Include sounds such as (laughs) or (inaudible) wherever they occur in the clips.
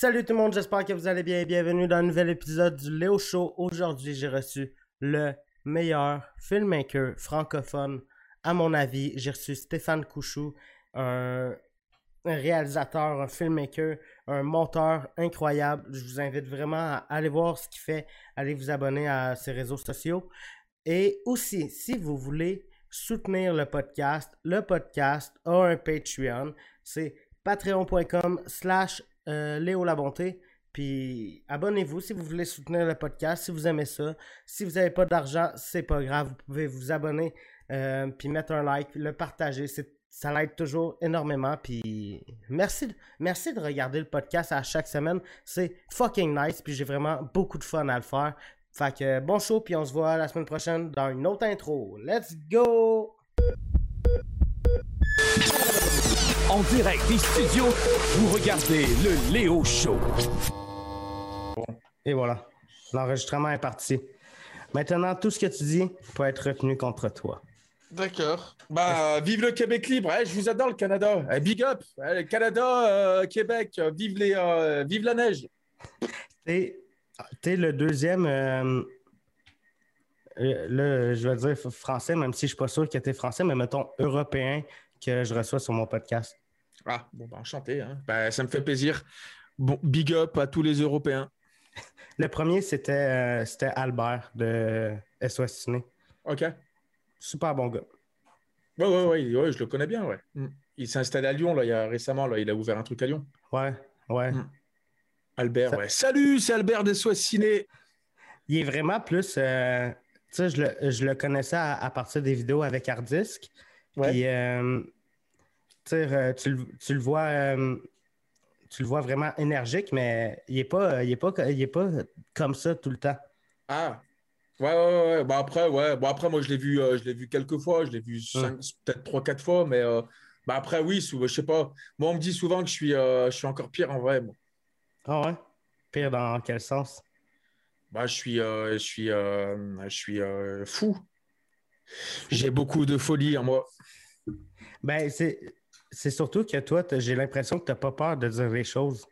Salut tout le monde, j'espère que vous allez bien et bienvenue dans un nouvel épisode du Léo Show. Aujourd'hui, j'ai reçu le meilleur filmmaker francophone. À mon avis, j'ai reçu Stéphane Couchou, un, réalisateur, un filmmaker, un monteur incroyable. Je vous invite vraiment à aller voir ce qu'il fait, aller vous abonner à ses réseaux sociaux. Et aussi, si vous voulez soutenir le podcast, le podcast a un Patreon. C'est patreon.com slash Léo La Bonté. Puis abonnez-vous si vous voulez soutenir le podcast, si vous aimez ça. Si vous n'avez pas d'argent, c'est pas grave. Vous pouvez vous abonner, euh, puis mettre un like, le partager. Ça l'aide toujours énormément. Puis merci, de- merci de regarder le podcast à chaque semaine. C'est fucking nice. Puis j'ai vraiment beaucoup de fun à le faire. Fait que bon show, puis on se voit la semaine prochaine dans une autre intro. Let's go! En direct des studios, vous regardez le Léo Show. Et voilà, l'enregistrement est parti. Maintenant, tout ce que tu dis peut être retenu contre toi. D'accord. Bah, vive le Québec libre. Eh, je vous adore le Canada. Eh, big up. Le Canada, euh, Québec, euh, vive, les, euh, vive la neige. T'es t'es le deuxième, euh, là, je vais dire français, même si je suis pas sûr que t'es français, mais mettons européen que je reçois sur mon podcast. Ah, bon, bah, enchanté. Hein. Bah, ça me fait plaisir. Bon, big up à tous les Européens. (laughs) Le premier, c'était euh, Albert de SOS Ciné. OK. Super bon gars. Ouais, ouais, ouais, ouais, je le connais bien, ouais. Mm. Il s'est installé à Lyon, là, il y a récemment, là, il a ouvert un truc à Lyon. Ouais, ouais. Mm. Albert, Ça- ouais. Salut, c'est Albert des Soins Ciné. Il est vraiment plus. euh, tu sais, je le, je le connaissais à, à partir des vidéos avec Hardisk. Ouais. Puis, euh, euh, tu, le- tu le vois. euh, tu le vois vraiment énergique, mais il n'est pas, il est pas, il est pas comme ça tout le temps. Ah. Ouais, ouais, ouais. Bah, après, ouais. Bon, après, moi, je l'ai vu, euh, je l'ai vu quelques fois. Je l'ai vu cinq, peut-être trois, quatre fois. Mais euh, bah, après, oui, je sais pas. Moi, on me dit souvent que je suis, euh, je suis encore pire en vrai. moi. Ah ouais? Pire dans quel sens? Bah, je suis, je suis, je suis fou. J'ai beaucoup de folie en moi. Ben, c'est, c'est surtout que toi, j'ai l'impression que tu n'as pas peur de dire les choses.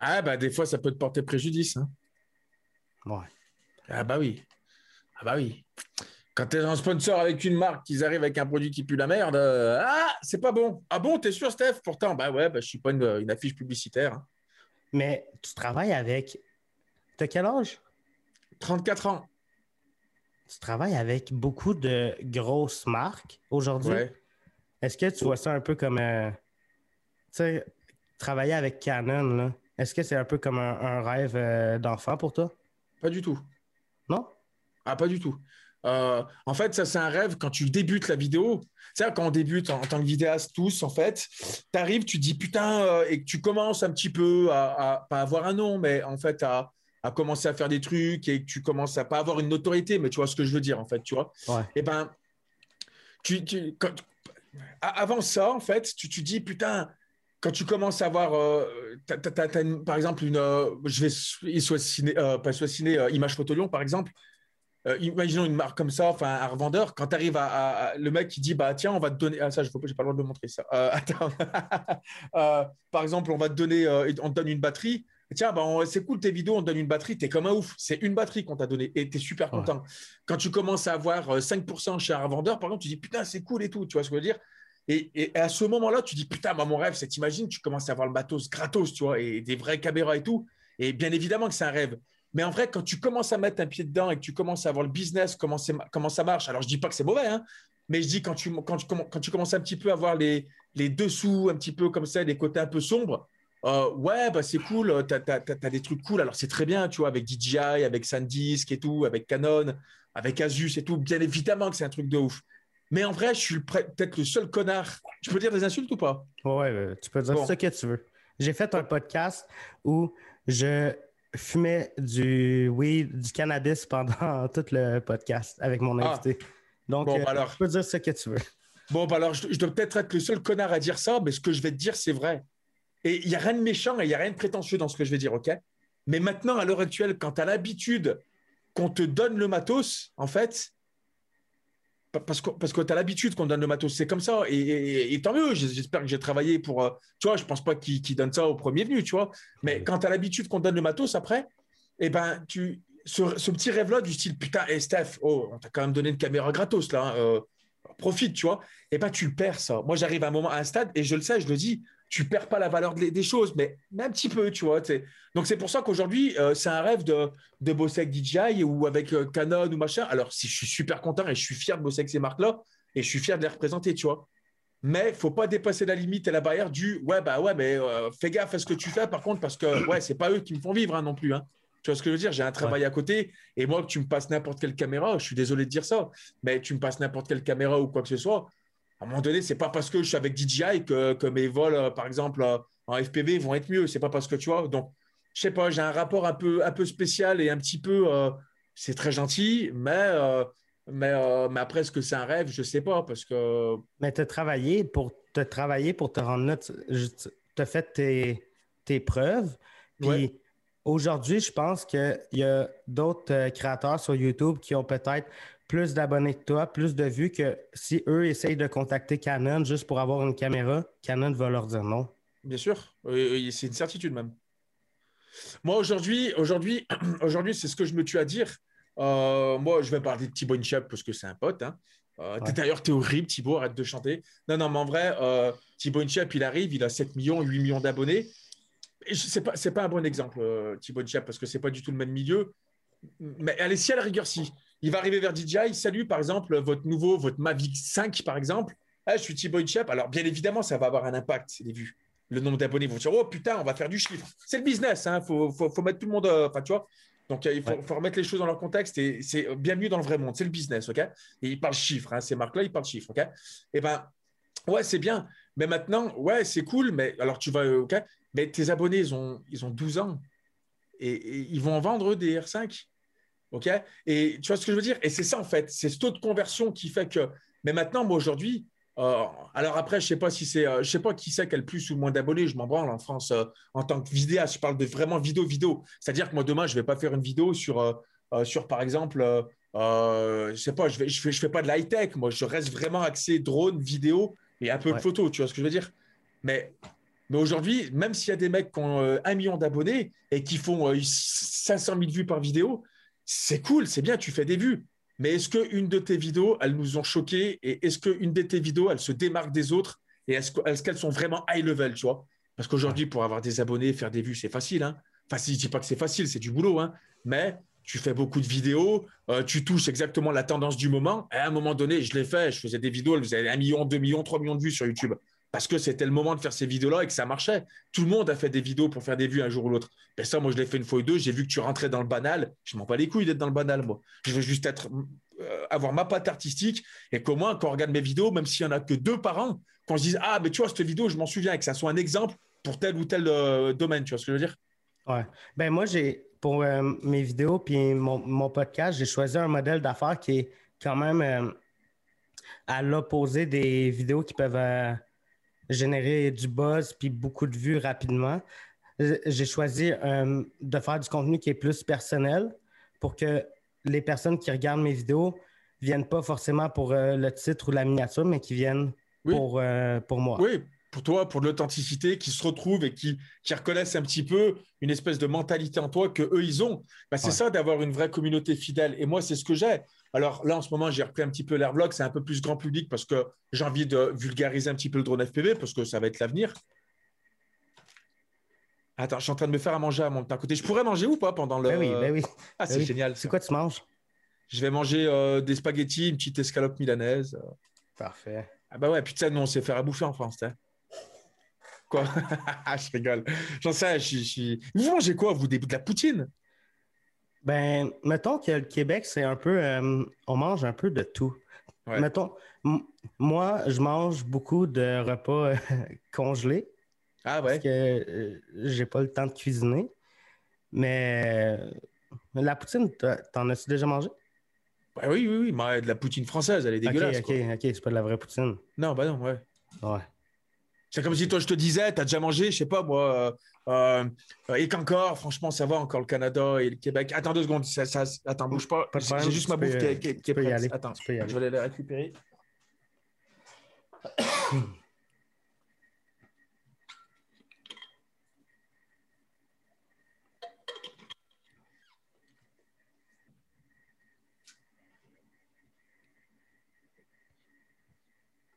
Ah, bah, des fois, ça peut te porter préjudice. hein. Ouais. Ah, bah oui. Ah, bah oui. Quand tu es un sponsor avec une marque, qu'ils arrivent avec un produit qui pue la merde, euh, ah, c'est pas bon. Ah bon, t'es sûr, Steph? Pourtant, bah ouais, bah, je suis pas une, une affiche publicitaire. hein. Mais tu travailles avec. T'as quel âge? 34 ans. Tu travailles avec beaucoup de grosses marques aujourd'hui? Ouais. Est-ce que tu vois ça un peu comme. euh, tu sais, travailler avec Canon, là, est-ce que c'est un peu comme un, un rêve euh, d'enfant pour toi? Pas du tout. Non? Ah, pas du tout. Euh, en fait, ça, c'est un rêve quand tu débutes la vidéo. Tu sais, quand on débute en, en tant que vidéaste, tous, en fait, tu arrives, tu dis putain, euh, et que tu commences un petit peu à, à- pas avoir un nom, mais en fait, à, à commencer à faire des trucs et que tu commences à pas avoir une notoriété, mais tu vois ce que je veux dire, en fait, tu vois? Ouais. Et ben, tu, tu- quand- avant ça, en fait, tu te dis putain, quand tu commences à avoir, euh, par exemple, une, euh, je vais, soit ciné, euh, pas soit ciné, euh, Image Photo Lyon, par exemple. Imaginons une marque comme ça, enfin un revendeur, quand tu arrives à, le mec qui dit bah tiens on va te donner ah ça je j'ai pas le droit de le montrer ça attends (laughs) par exemple on va te donner on te donne une batterie tiens bah on- c'est cool tes vidéos on te donne une batterie t'es comme un ouf c'est une batterie qu'on t'a donné et t'es super Ouais. content quand tu commences à avoir euh, 5% chez un revendeur par exemple tu dis putain c'est cool et tout tu vois ce que je veux dire? Et, et à ce moment-là, tu dis putain, moi, mon rêve, c'est t'imagines, tu commences à avoir le matos gratos, tu vois, et des vraies caméras et tout. Et bien évidemment que c'est un rêve. Mais en vrai, quand tu commences à mettre un pied dedans et que tu commences à voir le business, comment, ça marche, alors je dis pas que c'est mauvais, hein, mais je dis quand tu, quand, tu, quand tu commences un petit peu à voir les, les dessous, un petit peu comme ça, les côtés un peu sombres, euh, ouais, bah, c'est cool, tu as, des trucs cool, alors c'est très bien, tu vois, avec DJI, avec SanDisk et tout, avec Canon, avec Asus et tout, bien évidemment que c'est un truc de ouf. Mais en vrai, je suis peut-être le seul connard. Tu peux dire des insultes ou pas? Ouais, euh, tu peux dire Bon. ce que tu veux. J'ai fait un podcast où je fumais du weed, du cannabis pendant (laughs) tout le podcast avec mon Ah. invité. Donc, Bon, euh, bah alors. tu peux dire ce que tu veux. Bon, bah alors, je, je dois peut-être être le seul connard à dire ça, mais ce que je vais te dire, c'est vrai. Et il n'y a rien de méchant et il n'y a rien de prétentieux dans ce que je vais dire, OK? Mais maintenant, à l'heure actuelle, quand tu as l'habitude qu'on te donne le matos, en fait, parce que, parce que tu as l'habitude qu'on donne le matos, c'est comme ça. Et, tant mieux, j'espère que j'ai travaillé pour. Euh, tu vois, je pense pas qu'ils donnent ça au premier venu, tu vois. Mais quand tu as l'habitude qu'on donne le matos après, eh ben, tu, ce, petit rêve-là du style, putain, hey Steph, oh, on t'a quand même donné une caméra gratos là, hein, euh, profite, tu vois. Eh ben, tu le perds ça. Moi, j'arrive à un moment, à un stade, et je le sais, je le dis, tu perds pas la valeur des, choses, mais, un petit peu, tu vois. Donc, c'est pour ça qu'aujourd'hui, euh, c'est un rêve de, de, bosser avec DJI ou avec euh, Canon ou machin. Alors, si je suis super content et je suis fier de bosser avec ces marques-là et je suis fier de les représenter, tu vois. Mais faut pas dépasser la limite et la barrière du ouais, bah ouais, mais euh, fais gaffe à ce que tu fais, par contre, parce que ouais, c'est pas eux qui me font vivre hein, non plus. Hein. Tu vois ce que je veux dire? J'ai un travail à côté et moi, que tu me passes n'importe quelle caméra, je suis désolé de dire ça, mais tu me passes n'importe quelle caméra ou quoi que ce soit, à un moment donné, c'est pas parce que je suis avec DJI que, que mes vols, euh, par exemple, euh, en FPV vont être mieux. C'est pas parce que tu vois. Donc, je sais pas, j'ai un rapport un peu, un peu spécial et un petit peu. Euh, c'est très gentil, mais, mais, mais après, est-ce que c'est un rêve? Je sais pas parce que. Mais tu as travaillé pour te travailler pour te rendre là. Tu as fait tes, tes preuves. Puis aujourd'hui, je pense qu'il y a d'autres créateurs sur YouTube qui ont peut-être plus d'abonnés que toi, plus de vues que si eux essayent de contacter Canon juste pour avoir une caméra, Canon va leur dire non. Bien sûr, c'est une certitude même. Moi aujourd'hui, aujourd'hui, (clears throat) aujourd'hui, c'est ce que je me tue à dire. Euh, moi, je vais parler de Thibaut Inchep parce que c'est un pote. Hein. Euh, d'ailleurs, t'es horrible, Thibaut, arrête de chanter. Non, non, mais en vrai, euh, Thibaut Inchep, il arrive, il a 7 millions, 8 millions d'abonnés. Ce n'est pas, pas un bon exemple, Thibaut Inchep, parce que c'est pas du tout le même milieu. Mais allez, si à la rigueur, si. Il va arriver vers DJI, salut par exemple votre nouveau, votre Mavic 5 par exemple. Ah, je suis Thibaut Chep. Alors bien évidemment, ça va avoir un impact, c'est des vues. Le nombre d'abonnés vont dire oh putain, on va faire du chiffre. C'est le business, il hein. faut, faut, mettre tout le monde, euh, enfin tu vois. Donc il faut, remettre les choses dans leur contexte et c'est bienvenue dans le vrai monde, c'est le business, ok? Et ils parlent chiffres, hein, ces marques-là, ils parlent chiffres, ok? Et eh ben ouais, c'est bien. Mais maintenant, ouais, c'est cool, mais alors tu vas, ok? Mais tes abonnés, ils ont, ils ont 12 ans et, ils vont en vendre des R5. OK? Et tu vois ce que je veux dire? Et c'est ça, en fait. C'est ce taux de conversion qui fait que. Mais maintenant, moi, aujourd'hui, euh, alors après, je sais pas si c'est, euh, je sais pas qui c'est qui a le plus ou le moins d'abonnés. Je m'en branle en France euh, en tant que vidéaste. Je parle de vraiment vidéo, vidéo. C'est-à-dire que moi demain, je vais pas faire une vidéo sur, sur par exemple, je sais pas, je vais, je fais, je fais pas de l'high tech. Moi, je reste vraiment axé drone, vidéo et un peu photo. Tu vois ce que je veux dire? Mais mais aujourd'hui, même s'il y a des mecs qui ont un million d'abonnés et qui font 500 000 vues par vidéo, c'est cool, c'est bien, tu fais des vues. Mais est-ce qu'une de tes vidéos, elles nous ont choqués et est-ce qu'une de tes vidéos, elle se démarque des autres et est-ce qu'elles sont vraiment high level, tu vois? Parce qu'aujourd'hui, pour avoir des abonnés, faire des vues, c'est facile. Hein enfin, je dis pas que c'est facile, c'est du boulot, hein mais tu fais beaucoup de vidéos, euh, tu touches exactement la tendance du moment. à un moment donné, je l'ai fait, je faisais des vidéos, elles faisaient 1 million, 2 millions, 3 millions de vues sur YouTube parce que c'était le moment de faire ces vidéos-là et que ça marchait. Tout le monde a fait des vidéos pour faire des vues un jour ou l'autre. Et ça, moi, je l'ai fait une fois ou deux. J'ai vu que tu rentrais dans le banal. Je m'en bats les couilles d'être dans le banal, moi. Je veux juste être, euh, avoir ma patte artistique et qu'au moins, quand on regarde mes vidéos, même s'il n'y en a que deux par an, qu'on se dise Ah, mais tu vois, cette vidéo, je m'en souviens et que ça soit un exemple pour tel ou tel euh, domaine. Tu vois ce que je veux dire? Ouais. Ben, moi, j'ai, pour euh, mes vidéos puis mon podcast, j'ai choisi un modèle d'affaires qui est quand même à l'opposé des vidéos qui peuvent générer du buzz puis beaucoup de vues rapidement. J'ai choisi euh, de faire du contenu qui est plus personnel pour que les personnes qui regardent mes vidéos viennent pas forcément pour euh, le titre ou la miniature, mais qui viennent pour, euh, pour moi. Oui, pour toi, pour l'authenticité, qui se retrouvent et qui, qui, reconnaissent un petit peu une espèce de mentalité en toi que eux ils ont. Bah, c'est ça d'avoir une vraie communauté fidèle. Et moi, c'est ce que j'ai. Alors là, en ce moment, j'ai repris un petit peu l'airblock. C'est un peu plus grand public parce que j'ai envie de vulgariser un petit peu le drone FPV parce que ça va être l'avenir. Attends, je suis en train de me faire à manger à mon côté. Je pourrais manger ou pas pendant le. Ben oui, ben oui. Ah, ben c'est génial. C'est quoi tu manges? Je vais manger euh, des spaghettis, une petite escalope milanaise. Parfait. Ah bah ouais, putain, nous on sait faire à bouffer en France. Quoi? (laughs) Je rigole. J'en sais, je suis. Vous mangez quoi, vous De la poutine? Ben, mettons que le Québec, c'est un peu. Euh, on mange un peu de tout. Mettons, moi, je mange beaucoup de repas euh, (laughs) congelés. Ah ouais? Parce que euh, j'ai pas le temps de cuisiner. Mais la poutine, t'en as-tu déjà mangé? Ben oui, oui, oui. Mais de la poutine française, elle est dégueulasse. Ok, ok, ok. C'est pas de la vraie poutine. Non, bah non, ouais. Ouais. C'est comme si toi, je te disais, t'as déjà mangé, je sais pas moi, Euh, et qu'encore, franchement, ça va encore le Canada et le Québec. Attends deux secondes, ça, ça- attends, bouge pas. Pas J'ai juste ma peux, bouffe qui est, qui est- qui est y prête. aller. Attends, je vais aller la récupérer.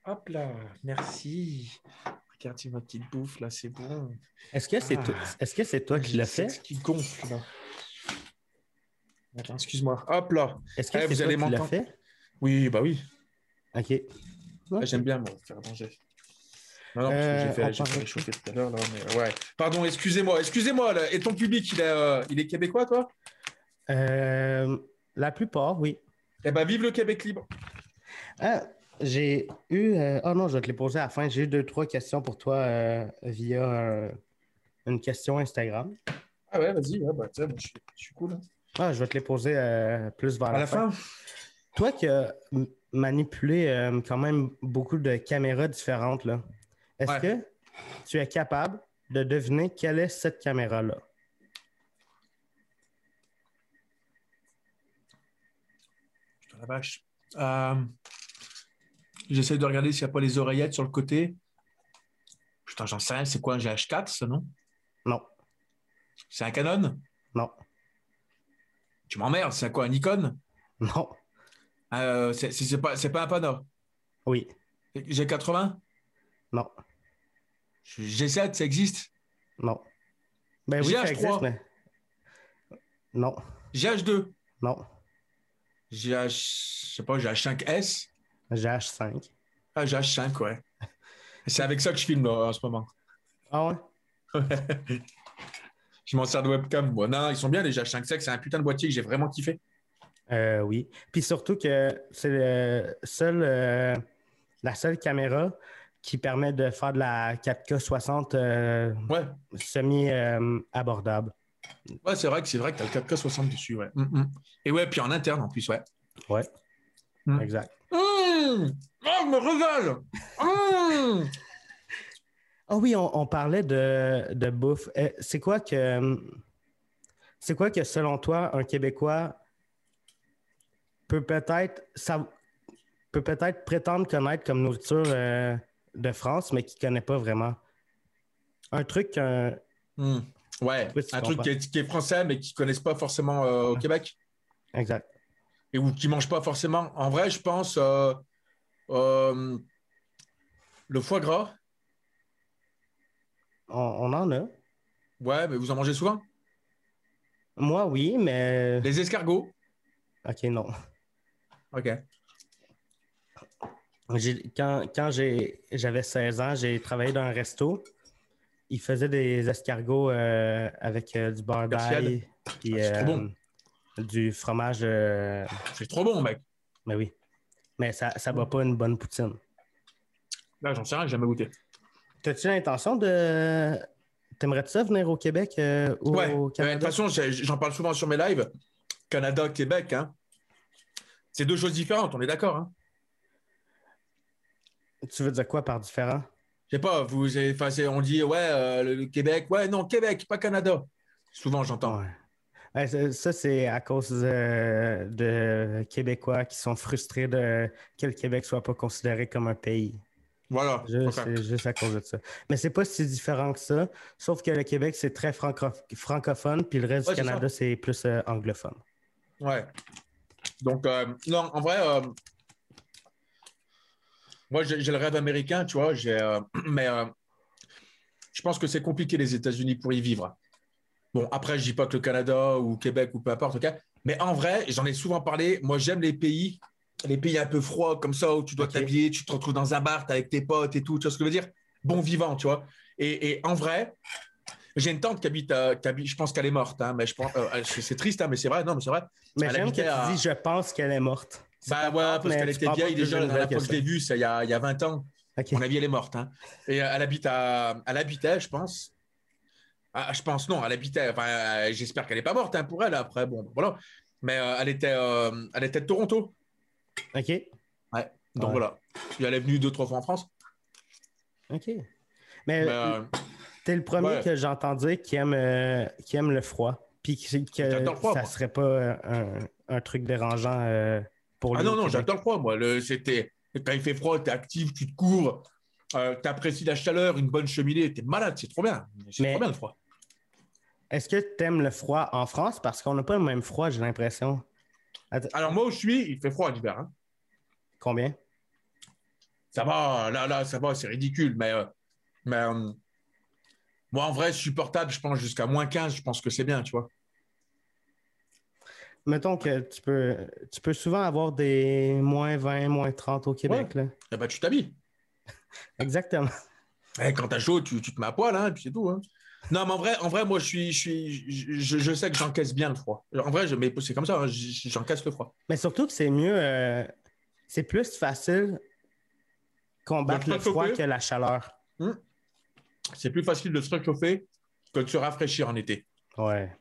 Hop là, merci. Regardez ma petite bouffe là, c'est bon. Est-ce que c'est Ah. toi, est-ce que c'est toi qui l'as fait? qui gonfle là. Attends, excuse-moi. Hop là. Est-ce que Eh, c'est vous toi allez qui l'as m'entendre? fait? Oui, bah oui. Ok. Ah, J'aime bien moi faire manger. Non, non, parce que Euh, j'ai fait, fait réchauffer tout à l'heure là, mais ouais. Pardon, excusez-moi, excusez-moi. Et ton public, il est, euh, il est québécois, toi? Euh, la plupart, oui. Eh ben, vive le Québec libre. Ah, j'ai eu. euh, Oh non, je vais te les poser à la fin. J'ai eu deux, trois questions pour toi euh, via euh, une question Instagram. Ah ouais, vas-y. Ouais, bah, tiens, je, suis, je suis cool. hein. Ah, je vais te les poser euh, plus vers À la, la fin. Toi qui as manipulé euh, quand même beaucoup de caméras différentes, là, est-ce Ouais. que tu es capable de deviner quelle est cette caméra-là? Putain, la vache. J'essaie de regarder s'il n'y a pas les oreillettes sur le côté. Putain, j'en sais rien. C'est quoi un GH4, ça, non? Non, C'est un Canon? Non, Tu m'emmerdes. C'est quoi, un Nikon? Non, euh, C'est c'est- c'est pas, c'est pas un Pana oui, G80 non, G7, ça existe? Non. Ben oui, ça GH3. existe, mais. Non, GH2 non. GH, je sais pas, GH5S GH5. Ah, GH5, ouais. C'est avec ça que je filme là, en ce moment. Ah ouais? (laughs) Je m'en sers de webcam. Non, ils sont bien les GH5. C'est un putain de boîtier que j'ai vraiment kiffé. Euh, oui. Puis surtout que c'est le seul, euh, la seule caméra qui permet de faire de la 4K 60 euh, Ouais, semi-abordable. ouais c'est vrai que c'est vrai que t'as le 4K 60 dessus, ouais. Mm, mm. Et ouais, puis en interne en plus, ouais. ouais. Mm. Exact. Mmh oh, je me régale Mmh Ah oui, on, on parlait de, de bouffe. Euh, C'est quoi que c'est quoi que selon toi un Québécois peut peut-être ça peut peut-être prétendre connaître comme nourriture euh, de France, mais qui ne connaît pas vraiment? Un truc qu'un Mm. Ouais, un truc qui est, qui est français, mais qui ne connaissent pas forcément euh, au Québec. exact. Et ou qui ne mangent pas forcément. En vrai, je pense euh, le foie gras. On, on en a. Ouais, mais vous en mangez souvent? Moi, oui, mais Les escargots. ok, non. Ok. Quand, quand j'avais 16 ans, j'ai travaillé dans un resto. Ils faisaient des escargots euh, avec euh, du beurre d'ail Ah, c'est trop bon. du fromage. C'est trop bon, mec. Mais oui. Mais ça ne bat pas une bonne poutine. Là, j'en sais rien, j'ai jamais goûté. T'as-tu l'intention de. T'aimerais-tu ça venir au Québec euh, ou Ouais, au ouais, de Canada? toute façon, j'en parle souvent sur mes lives. Canada, Québec, hein. c'est deux choses différentes, on est d'accord. Hein. Tu veux dire quoi par différent? Je sais pas, vous, on dit ouais, euh, le, le Québec, ouais, non, Québec, pas Canada. Souvent, j'entends. Ouais. Ça, c'est à cause de, de Québécois qui sont frustrés de que le Québec soit pas considéré comme un pays. Voilà. C'est juste à cause de ça. Mais c'est pas si différent que ça, sauf que le Québec, c'est très franco- francophone, puis le reste Ouais, du Canada, c'est plus euh, anglophone. Ouais. Donc, euh, non, en vrai, euh, moi, j'ai le rêve américain, tu vois, j'ai, (clears throat) mais je pense que c'est compliqué les États-Unis pour y vivre. Bon, après, je dis pas que le Canada ou Québec ou peu importe. Mais en vrai, j'en ai souvent parlé. Moi, j'aime les pays, les pays un peu froids comme ça où tu dois t'habiller, tu te retrouves dans un bar, avec tes potes et tout. Tu vois ce que je veux dire? Bon vivant, tu vois. Et, et en vrai, j'ai une tante qui habite, à- qui habite- je pense qu'elle est morte, hein, mais je pense, euh, c'est triste, hein, mais c'est vrai. Non, mais c'est vrai. Mais Elle j'aime que tu dis, je pense qu'elle est morte. Bah ouais, parce qu'elle était vieille déjà la dernière fois que je l'ai vue, il y a, il y a 20 ans. ça. Ok. Mon avis, elle est morte. hein. Et elle habite à, elle habitait, je pense. Ah, je pense non, elle habitait. Enfin, euh, j'espère qu'elle n'est pas morte hein, pour elle. Après, bon, voilà. Mais euh, elle était, euh, elle était de Toronto. OK. Ouais. Donc Ouais. voilà. Puis elle est venue deux trois fois en France. OK. Mais, Mais, euh, T'es le premier Ouais. que j'ai entendu qui aime, qui aime le froid. Puis que, le froid, ça moi. serait pas un, un truc dérangeant pour lui. Ah non, non, j'adore le froid, moi. Le, c'était, quand il fait froid, tu es actif, tu te cours, tu apprécies la chaleur, une bonne cheminée, tu es malade, c'est trop bien. C'est trop bien le froid. Est-ce que tu aimes le froid en France? Parce qu'on n'a pas le même froid, j'ai l'impression. Att- Alors, moi où je suis, il fait froid en hiver. hein. Combien? Ça va, là, là, ça va, c'est ridicule. Mais, euh, mais euh, moi, en vrai, supportable, je pense jusqu'à moins 15, je pense que c'est bien, tu vois. Mettons que tu peux, tu peux souvent avoir des moins 20, moins 30 au Québec. Là. Eh ben, tu t'habilles. (laughs) Exactement. Eh, quand t'as chaud, tu, tu te mets à poil, hein, et puis c'est tout. hein. Non, mais en vrai, en vrai, moi, je suis, je suis, je, je sais que j'encaisse bien le froid. En vrai, je, mais c'est comme ça, hein, j'encaisse le froid. Mais surtout que c'est mieux, euh, c'est plus facile combattre le froid que la chaleur. C'est plus facile de se réchauffer que de se rafraîchir en été. Ouais.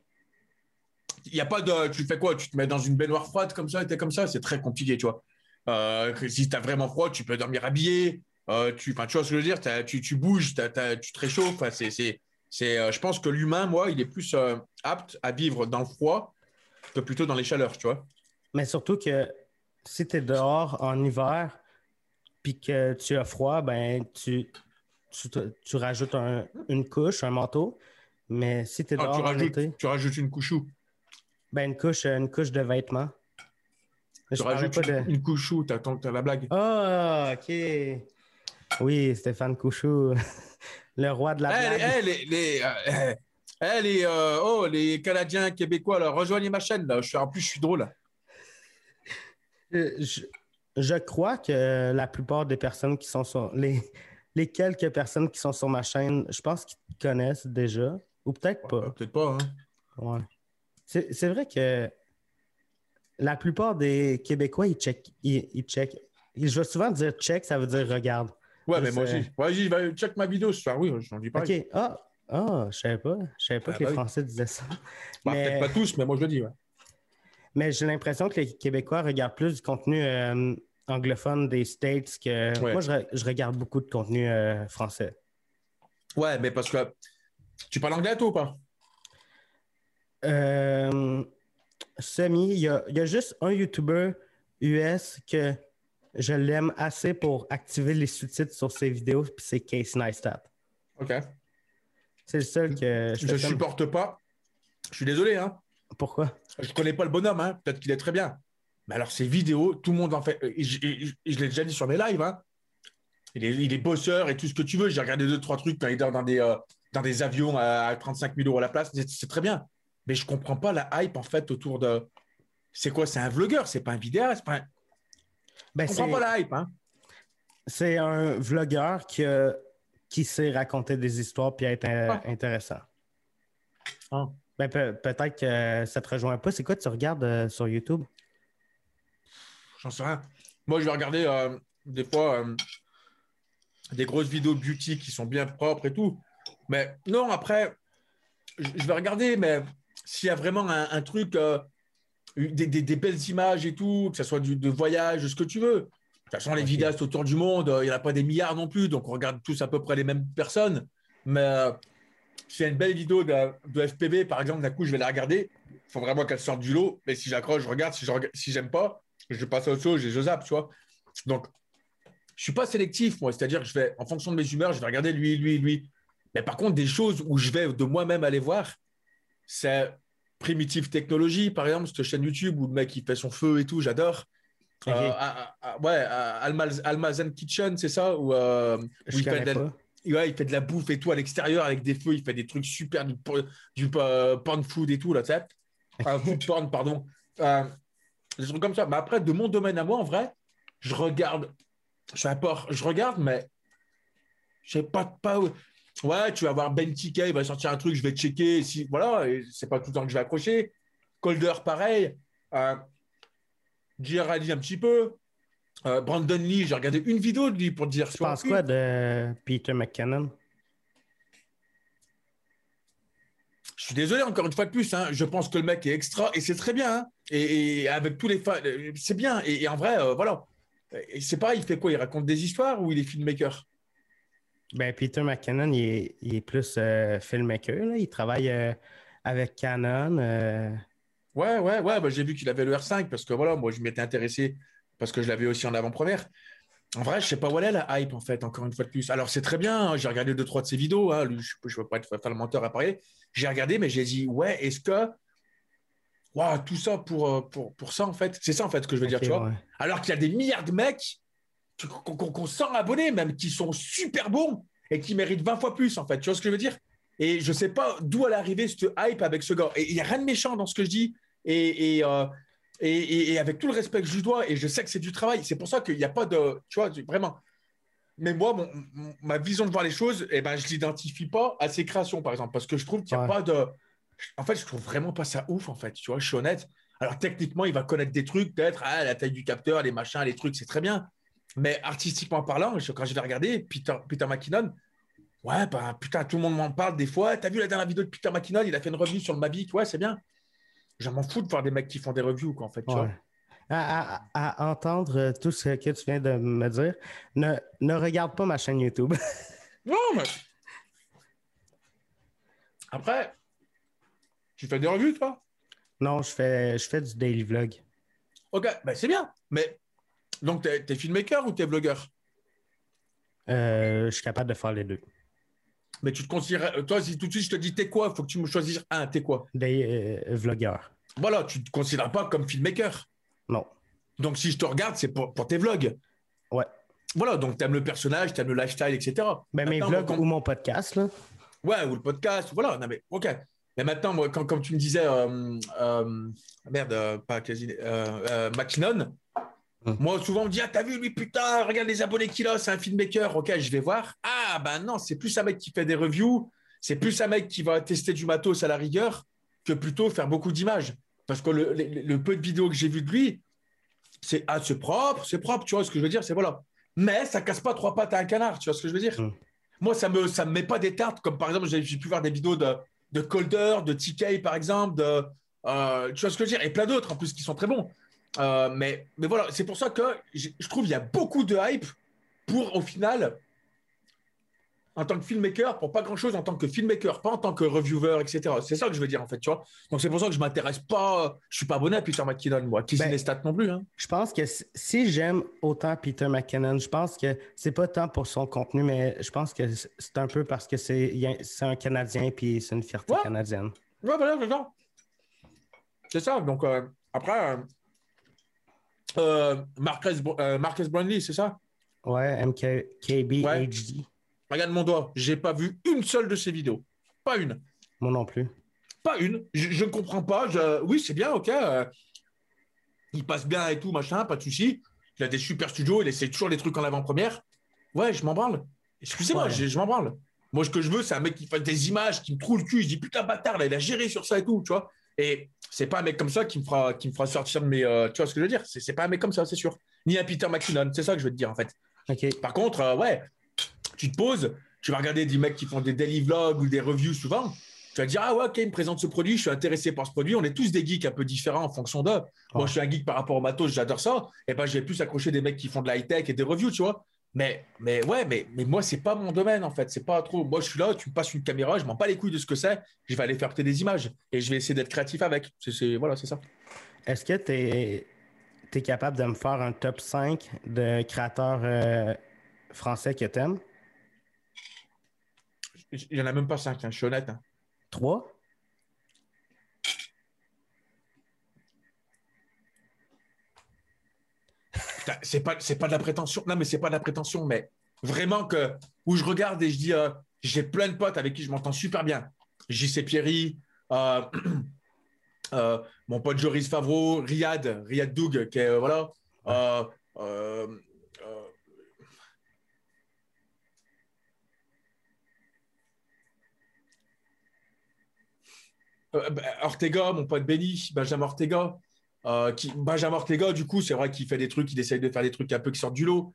Il n'y a pas de. Tu fais quoi? Tu te mets dans une baignoire froide comme ça, et t'es comme ça, c'est très compliqué, tu vois. Euh, si tu as vraiment froid, tu peux dormir habillé. Euh, tu, tu vois ce que je veux dire? Tu, tu bouges, tu te réchauffes. C'est, euh, je pense que l'humain, moi, il est plus euh, apte à vivre dans le froid que plutôt dans les chaleurs, tu vois? Mais surtout que si tu es dehors en hiver puis que tu as froid, ben tu, tu, tu rajoutes un- une couche, un manteau. Mais si tu es Ah, dehors tu, en rajoutes, été, tu rajoutes une couchou. ben une couche, une couche de vêtements. Je Tu parlais rajoutes pas une, de. une couchou, t'as, t'as la blague. Ah, ok. Oui, Stéphane Couchou, (laughs) le roi de la blague. les, eh, les, les, euh, les, euh, oh, les Canadiens, Québécois, là, rejoignez ma chaîne. Là. Je suis, en plus, je suis drôle. Euh, Je, je crois que la plupart des personnes qui sont sur les, les quelques personnes qui sont sur ma chaîne, je pense qu'ils te connaissent déjà. Ou peut-être pas. Peut-être pas. Hein. Ouais. C'est vrai que la plupart des Québécois, ils checkent. Ils, ils checkent. Je vais souvent dire check, ça veut dire regarde. Ouais, mais moi aussi. Vas-y, va, check ma vidéo ce soir. Oui, j'en dis pas. OK. Ah, ah, je savais pas. Je savais pas Ah, que les oui. Français disaient ça. Bah, mais Peut-être pas tous, mais moi je le dis. Ouais. mais j'ai l'impression que les Québécois regardent plus du contenu euh, anglophone des States que. Ouais. Moi, je, re- je regarde beaucoup de contenu euh, français. ouais, mais parce que tu parles anglais toi ou pas? Euh, Semi, il y a, il y a juste un YouTuber US que je l'aime assez pour activer les sous-titres sur ses vidéos, puis c'est Case Neistat. Ok. C'est le seul que je, comme- supporte pas. Je suis désolé, hein. Pourquoi? Je connais pas le bonhomme, hein. Peut-être qu'il est très bien. Mais alors, ces vidéos, tout le monde en fait. Et je, l'ai déjà dit sur mes lives, hein. Il est, il est bosseur et tout ce que tu veux. J'ai regardé deux, trois trucs quand il dort dans des, euh, dans des avions à 35 000 euros la place. C'est très bien. Mais je comprends pas la hype, en fait, autour de. C'est quoi? C'est un vlogueur, c'est pas un vidéaste. Pas un... Ben, comprends c'est- pas la hype, hein. C'est un vlogueur qui, a- qui sait raconter des histoires puis être euh, Ah. intéressant. Ah. Ben, pe- peut-être que ça te rejoint pas. C'est quoi tu regardes euh, sur YouTube? J'en sais rien. Moi, je vais regarder euh, des fois euh, des grosses vidéos beauty qui sont bien propres et tout. Mais non, après, je je vais regarder, mais s'il y a vraiment un, un truc, euh, des, des- des belles images et tout, que ce soit du, de voyage, ce que tu veux. De toute façon, les vidéastes autour du monde, euh, il n'y en a pas des milliards non plus, donc on regarde tous à peu près les mêmes personnes. Mais euh, s'il y a une belle vidéo de, de FPV, par exemple, d'un coup, je vais la regarder. Il faut vraiment qu'elle sorte du lot. Mais si j'accroche, je regarde. Si je si j'aime pas, je passe à autre chose et je zappe, tu vois. Donc, je suis pas sélectif, moi. C'est-à-dire que je vais, en fonction de mes humeurs, je vais regarder lui, lui, lui. Mais par contre, des choses où je vais de moi-même aller voir, c'est Primitive Technology, par exemple, cette chaîne YouTube où le mec il fait son feu et tout, j'adore. Euh, ouais, Almaz- Almazen Kitchen, c'est ça Où, euh, où il, fait de ouais, il fait de la bouffe et tout à l'extérieur avec des feux, il fait des trucs super, du, du euh, porn food et tout, là, tu sais. Euh, (laughs) food porn, pardon. Euh, des trucs comme ça. Mais après, de mon domaine à moi, en vrai, je regarde, je, un je regarde, mais je sais pas, pas Ouais, tu vas voir Ben TK, il va sortir un truc, je vais checker. Si, voilà, c'est pas tout le temps que je vais accrocher. Colder, pareil. Euh, un petit peu. Euh, Brandon Lee, j'ai regardé une vidéo de lui pour dire. Tu penses quoi de Peter McKinnon? Je suis désolé, encore une fois de plus. hein, je pense que le mec est extra et c'est très bien. hein, et, et avec tous les fans, c'est bien. Et, et en vrai, euh, voilà. C'est pareil, il fait quoi? Il raconte des histoires ou il est filmmaker? Ben, Peter McKinnon, il est, il est plus euh, filmmaker. Là. Il travaille euh, avec Canon. euh, Ouais, ouais, ouais. bah, j'ai vu qu'il avait le R5 parce que voilà, moi, je m'étais intéressé parce que je l'avais aussi en avant-première. En vrai, je sais pas où elle est la hype, en fait, encore une fois de plus. Alors, c'est très bien. hein, j'ai regardé deux, trois de ses vidéos. hein, lui, je ne veux pas être faire le menteur à parler. J'ai regardé, mais j'ai dit, ouais, est-ce que. Waouh, tout ça pour, pour, pour ça, en fait? C'est ça, en fait, ce que je veux dire, tu vois? Alors qu'il y a des milliards de mecs qu'on sent abonnés, même, qui sont super bons et qui méritent 20 fois plus, en fait. Tu vois ce que je veux dire? Et je sais pas d'où elle est arrivée, cette hype avec ce gars. Et il n'y a rien de méchant dans ce que je dis. Et, et, euh, et, et- et avec tout le respect que je lui dois, et je sais que c'est du travail, c'est pour ça qu'il n'y a pas de. Tu vois, vraiment. Mais moi, mon- mon- ma vision de voir les choses, eh ben, je ne l'identifie pas à ses créations, par exemple, parce que je trouve qu'il n'y a Ouais. pas de. En fait, je trouve vraiment pas ça ouf, en fait. Tu vois, je suis honnête. Alors, techniquement, il va connaître des trucs, peut-être, ah, la taille du capteur, les machins, les trucs, c'est très bien. Mais artistiquement parlant, je- quand je vais regarder Peter, Peter McKinnon, ouais, ben, putain, tout le monde m'en parle des fois. T'as vu la dernière vidéo de Peter McKinnon? Il a fait une review sur le Mavic, ouais, c'est bien. Je m'en fous de voir des mecs qui font des reviews, quoi, en fait. Tu vois. Ouais. À, à- à entendre euh, tout ce que tu viens de me dire, ne, ne regarde pas ma chaîne YouTube. (laughs) Non, mais. Après, tu fais des revues, toi? Non, je fais, je fais du daily vlog. Ok, ben, c'est bien. Mais donc, t'es es filmmaker ou t'es blogueur? Euh, je suis capable de faire les deux. Mais tu te considères. Toi, si tout de suite je te dis t'es quoi, il faut que tu me choisisses un, t'es quoi? Des euh, vlogueurs. Voilà, tu te considères pas comme filmmaker. Non. Donc, si je te regarde, c'est pour, pour tes vlogs. Ouais. Voilà, donc t'aimes le personnage, t'aimes le lifestyle, etc. Ben, mes vlogs quand- ou mon podcast, là. Ouais, ou le podcast, voilà. Non, mais ok. Mais maintenant, moi, quand, comme tu me disais, euh, merde, pas quasi, McKinnon, Hum. moi, souvent, on me dit, ah, t'as vu, lui, putain, regarde les abonnés qu'il a, c'est un filmmaker. Ok, je vais voir. Ah, ben non, c'est plus un mec qui fait des reviews, c'est plus un mec qui va tester du matos à la rigueur que plutôt faire beaucoup d'images. Parce que le, le- le peu de vidéos que j'ai vu de lui, c'est ah, c'est propre, c'est propre, tu vois ce que je veux dire, c'est voilà. Mais ça casse pas trois pattes à un canard, tu vois ce que je veux dire. Hum. Moi, ça me, ça me met pas des tartes, comme par exemple, j'ai j'ai pu voir des vidéos de, de Colder, de TK, par exemple, de, euh, tu vois ce que je veux dire, et plein d'autres en plus qui sont très bons. Euh, mais, mais voilà, c'est pour ça que je trouve qu'il y a beaucoup de hype pour, au final, en tant que filmmaker, pour pas grand-chose en tant que filmmaker, pas en tant que reviewer, etc. C'est ça que je veux dire, en fait, tu vois. Donc, c'est pour ça que je m'intéresse pas, je suis pas abonné à Peter McKinnon, moi, qui Ben- les stats non plus. Hein. Je pense que si- j'aime autant Peter McKinnon, je pense que c'est pas tant pour son contenu, mais je pense que c'est- un peu parce que c'est un Canadien puis c'est une fierté Ouais. canadienne. Ouais, voilà, c'est ça. C'est ça. Donc, euh, après, euh, Marcus, euh, Marcus Brownlee, c'est ça? Ouais, MKB Ouais. HD. Regarde mon doigt. J'ai pas vu une seule de ses vidéos. Pas une. Moi non plus. Pas une. Je, je ne comprends pas. Je- Oui, c'est bien, ok. euh, il passe bien et tout, machin, pas de souci. Il a des super studios, il essaie toujours les trucs en avant-première. Ouais, je m'en branle. Excusez-moi, Ouais. je, je m'en branle. Moi, ce que je veux, c'est un mec qui fasse des images, qui me trouve le cul. Je dis, putain, bâtard, là, il a géré sur ça et tout, tu vois. Et c'est pas un mec comme ça qui me fera, qui me fera sortir de mes. euh, tu vois ce que je veux dire? C'est pas un mec comme ça, c'est sûr. Ni un Peter McKinnon, c'est ça que je veux te dire, en fait. Par contre, euh, ouais, tu te poses, tu vas regarder des mecs qui font des daily vlogs ou des reviews souvent. Tu vas te dire, ah ouais, ok, il me présente ce produit, je suis intéressé par ce produit. On est tous des geeks un peu différents en fonction d'eux. Moi, je suis un geek par rapport au matos, j'adore ça. Et ben, je vais plus accrocher des mecs qui font de la high-tech et des reviews, tu vois. Mais, mais ouais, mais, mais moi, c'est pas mon domaine, en fait. C'est pas trop. Moi, je suis là, tu me passes une caméra, je m'en bats les couilles de ce que c'est. Je vais aller faire peut-être des images et je vais essayer d'être créatif avec. C'est, voilà, c'est ça. Est-ce que tu es, capable de me faire un top 5 de créateurs euh, français que t'aimes? Il y en a même pas cinq, hein, je suis honnête. hein. Trois? Putain, c'est pas c'est pas de la prétention. Non mais c'est pas de la prétention mais vraiment que où je regarde et je dis euh, j'ai plein de potes avec qui je m'entends super bien. JC Pierry euh, (clears throat) euh, mon pote Joris Favreau Riyad Riyad Doug qui est voilà bah, Ortega, mon pote Benny, Benjamin Ortega, euh, qui, Benjamin Ortega, du coup, c'est vrai qu'il fait des trucs, il essaye de faire des trucs un peu qui sortent du lot.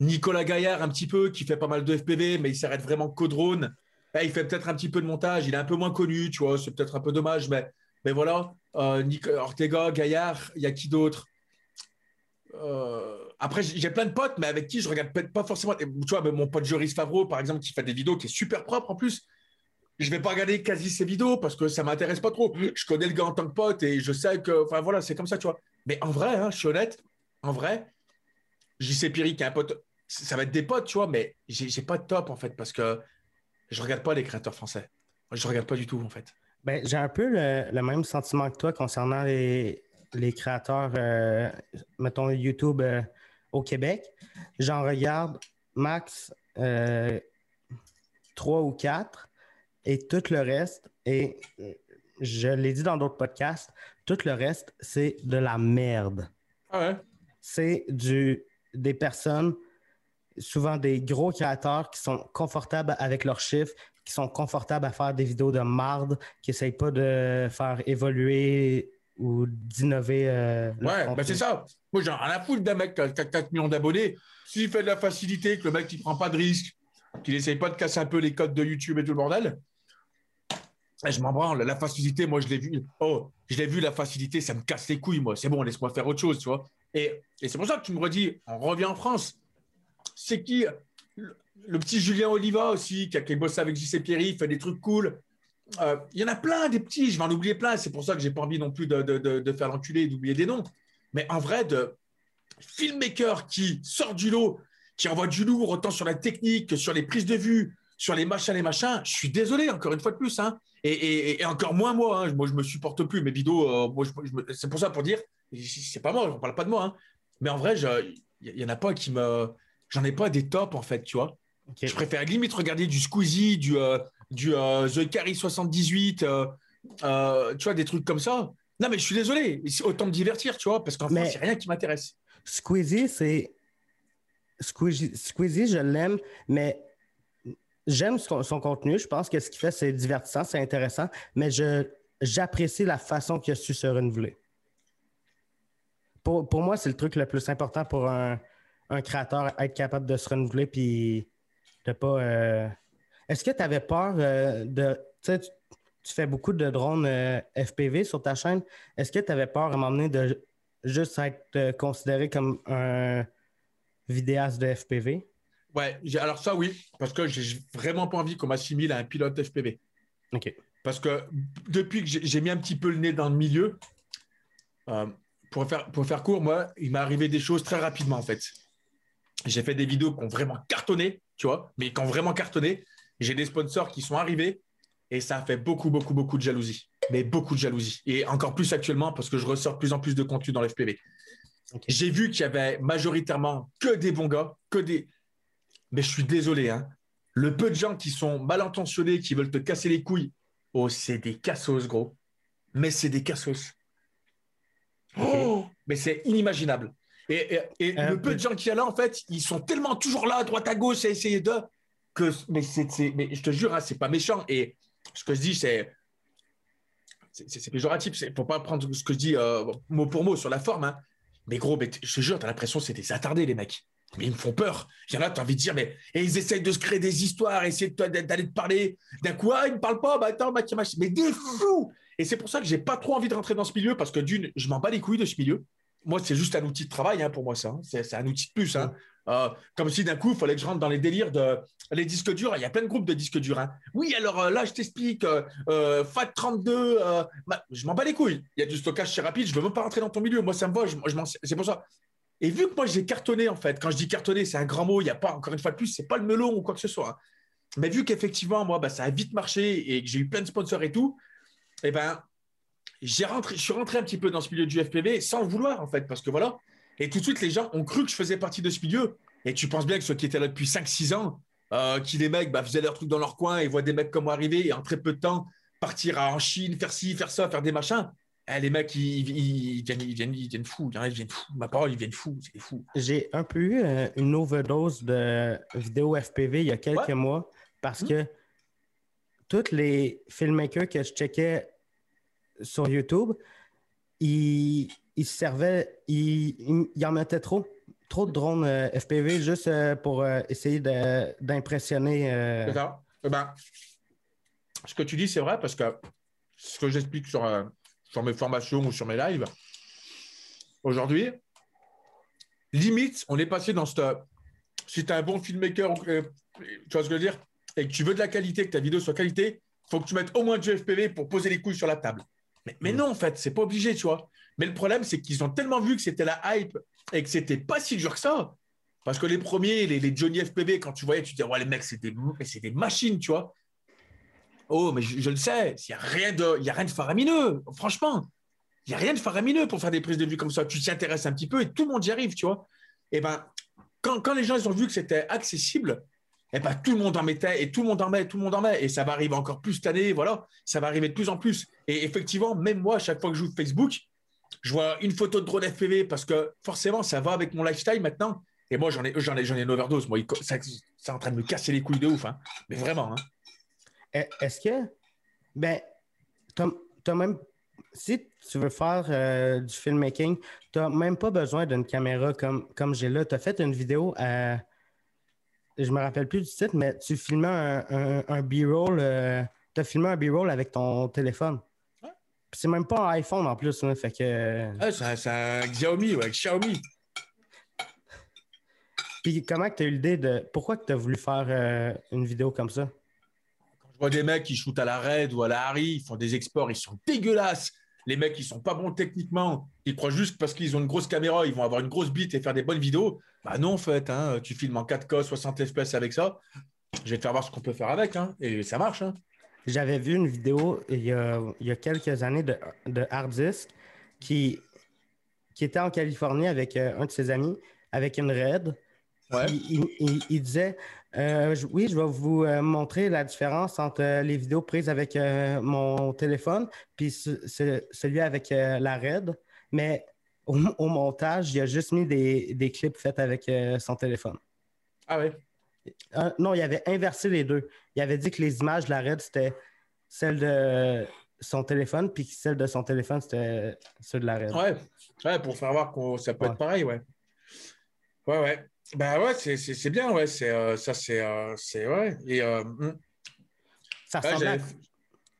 Nicolas Gaillard, un petit peu, qui fait pas mal de FPV, mais il s'arrête vraiment qu'au drone. Eh, il fait peut-être un petit peu de montage, il est un peu moins connu, tu vois, c'est peut-être un peu dommage, mais, mais voilà. Euh, Ortega, Gaillard, il y a qui d'autre? Euh, après, j'ai plein de potes, mais avec qui je regarde peut-être pas forcément. Tu vois, mon pote Joris Favreau, par exemple, qui fait des vidéos qui est super propre en plus. Je vais pas regarder quasi ses vidéos parce que ça m'intéresse pas trop. Je connais le gars en tant que pote et je sais que. Enfin voilà, c'est comme ça, tu vois. Mais en vrai, hein, je suis honnête, en vrai, JC Piri qui est un pote, ça va être des potes, tu vois, mais j'ai pas de top en fait parce que je regarde pas les créateurs français. Je regarde pas du tout en fait. Ben, j'ai un peu le, même sentiment que toi concernant les, créateurs, euh, mettons YouTube euh, au Québec. J'en regarde max euh, trois ou quatre et tout le reste, et je l'ai dit dans d'autres podcasts, tout le reste, c'est de la merde. Ah ouais? C'est du, des personnes, souvent des gros créateurs qui sont confortables avec leurs chiffres, qui sont confortables à faire des vidéos de marde, qui n'essayent pas de faire évoluer ou d'innover. Euh, ouais, ben c'est ça. Moi, j'ai un la foule d'un mec qui a 4 millions d'abonnés. S'il fait de la facilité, que le mec, il prend pas de risque, qu'il n'essaye pas de casser un peu les codes de YouTube et tout le bordel, je m'en branle. La facilité, moi, je l'ai vu. Oh, je l'ai vu, la facilité, ça me casse les couilles, moi. C'est bon, laisse-moi faire autre chose, tu vois. Et, et c'est pour ça que tu me redis, on revient en France. C'est qui le, petit Julien Oliva aussi, qui a, qui bossé avec JC Pierry, fait des trucs cool. Euh, il y en a plein des petits, je vais en oublier plein. C'est pour ça que j'ai pas envie non plus de, de, de, faire l'enculé d'oublier des noms. Mais en vrai, de filmmaker qui sort du lot, qui envoie du lourd autant sur la technique que sur les prises de vue, sur les machins, les machins, je suis désolé, encore une fois de plus. Hein. Et, et, encore moins moi. Hein. Moi, je me supporte plus. Mes vidéos, euh, c'est pour ça pour dire, c'est pas moi, on parle pas de moi. Hein. Mais en vrai, il y, en a pas qui me. J'en ai pas des tops, en fait, tu vois. Je préfère limite regarder du Squeezie, du, euh, du euh, The Carry 78, euh, euh, tu vois, des trucs comme ça. Non, mais je suis désolé, autant me divertir, tu vois, parce qu'en fait, c'est rien qui m'intéresse. Squeezie, c'est. Squeezie, Squeezie, je l'aime, mais j'aime son, contenu. Je pense que ce qu'il fait, c'est divertissant, c'est intéressant, mais je, j'apprécie la façon qu'il a su se renouveler. Pour, pour moi, c'est le truc le plus important pour un, un créateur, être capable de se renouveler puis de pas. Est-ce que tu avais peur euh, de. Tu, tu fais beaucoup de drones euh, FPV sur ta chaîne. Est-ce que tu avais peur à donné de juste être euh, considéré comme un vidéaste de FPV? Ouais, alors ça, oui, parce que j'ai vraiment pas envie qu'on m'assimile à un pilote FPV. OK. Parce que depuis que j'ai mis un petit peu le nez dans le milieu, pour, faire, pour faire court, moi, il m'est arrivé des choses très rapidement, en fait. J'ai fait des vidéos qui ont vraiment cartonné, tu vois, mais qui ont vraiment cartonné. J'ai des sponsors qui sont arrivés et ça a fait beaucoup, beaucoup, beaucoup de jalousie. Mais beaucoup de jalousie. Et encore plus actuellement parce que je ressors de plus en plus de contenu dans l'FPV. J'ai vu qu'il y avait majoritairement que des bons gars, que des. Mais je suis désolé, hein. Le peu de gens qui sont mal intentionnés, qui veulent te casser les couilles, oh, c'est des cassos, gros. Mais c'est des cassos. Oh, mais c'est inimaginable. Et, le peu de gens qui y a là, en fait, ils sont tellement toujours là, à droite à gauche, à essayer de que mais, c'est, mais je te jure, hein, c'est pas méchant. Et ce que je dis, c'est c'est, péjoratif. Il faut pas prendre ce que je dis euh, mot pour mot sur la forme. Hein. Mais gros, mais je te jure, tu as l'impression que c'est des attardés, les mecs. Mais ils me font peur. Il y en a, tu as envie de dire, mais et ils essayent de se créer des histoires, essayer d'aller te parler. D'un coup, ah, ils ne parlent pas, bah attends, bah, mais des fous Et c'est pour ça que j'ai pas trop envie de rentrer dans ce milieu, parce que d'une, je m'en bats les couilles de ce milieu. Moi, c'est juste un outil de travail hein, pour moi, ça. Hein. C'est, un outil de plus. Hein. Euh, comme si d'un coup, il fallait que je rentre dans les délires de les disques durs. Il y a plein de groupes de disques durs. Hein. Oui, alors euh, là, je t'explique. Euh, FAT32, bah, je m'en bats les couilles. Il y a du stockage très rapide. Je ne veux même pas rentrer dans ton milieu. Moi, ça me va. Je, c'est pour ça. Et vu que moi, j'ai cartonné, en fait, quand je dis cartonné, c'est un grand mot. Il n'y a pas, encore une fois de plus, c'est pas le melon ou quoi que ce soit. Hein. Mais vu qu'effectivement, moi, bah, ça a vite marché et que j'ai eu plein de sponsors et tout, eh ben, je suis rentré un petit peu dans ce milieu du FPV sans vouloir, en fait, parce que voilà, et tout de suite, les gens ont cru que je faisais partie de ce milieu. Et tu penses bien que ceux qui étaient là depuis 5-6 ans, euh, qui les mecs bah, faisaient leur truc dans leur coin et voient des mecs comme moi arriver et en très peu de temps partir en Chine, faire ci, faire ça, faire des machins. Eh, les mecs, ils, viennent, ils, viennent, ils viennent fous. Ils viennent fous. Ma parole, ils viennent fous. C'est fou. J'ai un peu eu euh, une overdose de vidéos FPV il y a quelques mois parce mmh. que tous les filmmakers que je checkais sur YouTube, ils, il se servait, il, il, en mettait trop. Trop de drones euh, FPV juste euh, pour essayer d'impressionner. Eh ben, ce que tu dis, c'est vrai parce que ce que j'explique sur, sur mes formations ou sur mes lives, aujourd'hui, limite, on est passé dans cette. Si tu es un bon filmmaker, euh, tu vois ce que je veux dire, et que tu veux de la qualité, que ta vidéo soit qualité, faut que tu mettes au moins du FPV pour poser les couilles sur la table. Mais, mais non, en fait, c'est pas obligé, tu vois. Mais le problème, c'est qu'ils ont tellement vu que c'était la hype et que c'était pas si dur que ça. Parce que les premiers, les, les Johnny FPV, quand tu voyais, tu disais, ouais, les mecs, c'est des, c'est des machines, tu vois. Oh, mais je, le sais, il n'y a, rien de- rien de faramineux, franchement. Il n'y a rien de faramineux pour faire des prises de vue comme ça. Tu t'y intéresses un petit peu et tout le monde y arrive, tu vois. Et ben, quand, les gens ils ont vu que c'était accessible, et ben, tout le monde en mettait et tout le monde en met, tout le monde en met. Et ça va arriver encore plus cette année, voilà. Ça va arriver de plus en plus. Et effectivement, même moi, chaque fois que je joue Facebook, je vois une photo de drone FPV parce que forcément, ça va avec mon lifestyle maintenant. Et moi, j'en ai, j'en ai, une overdose. Moi, co- ça, c'est en train de me casser les couilles de ouf. hein. Mais vraiment. hein. Est-ce que, ben, t'as t'as même, si tu veux faire euh, du filmmaking, tu n'as même pas besoin d'une caméra comme, comme j'ai là. Tu as fait une vidéo à, je me rappelle plus du titre, mais tu filmais un, un, un B-roll, tu as filmé un B-roll avec ton téléphone. C'est même pas un iPhone en plus, hein, fait que. Un- c'est un Xiaomi, ouais, Xiaomi. Puis comment tu as eu l'idée de. Pourquoi tu as voulu faire euh, une vidéo comme ça? Des mecs qui shootent à la Red ou à la Harry, ils font des exports, ils sont dégueulasses. Les mecs, ils sont pas bons techniquement. Ils croient juste parce qu'ils ont une grosse caméra, ils vont avoir une grosse bite et faire des bonnes vidéos. Bah non, en fait, hein, tu filmes en 4K, 60 FPS avec ça. Je vais te faire voir ce qu'on peut faire avec. hein, et ça marche. hein. J'avais vu une vidéo il y a, il y a quelques années de, de Hard Disk qui, qui était en Californie avec euh, un de ses amis, avec une raid. Ouais. Il, il- il disait euh, je- Oui, je vais vous euh, montrer la différence entre euh, les vidéos prises avec mon téléphone puis ce- ce- celui avec la raid. Mais au, au montage, il a juste mis des, des clips faits avec son téléphone. Ah. Euh, non, il avait inversé les deux. Il avait dit que les images de la Red, c'était celle de son téléphone, puis que celle de son téléphone, c'était celle de la Red. Ouais. Ouais, pour faire voir que ça peut Ouais. être pareil, ouais. Ouais, ouais. Bah ouais, c'est- c'est c'est bien, ouais. C'est euh, ça, c'est euh, c'est ouais. Et euh. Ça ressemble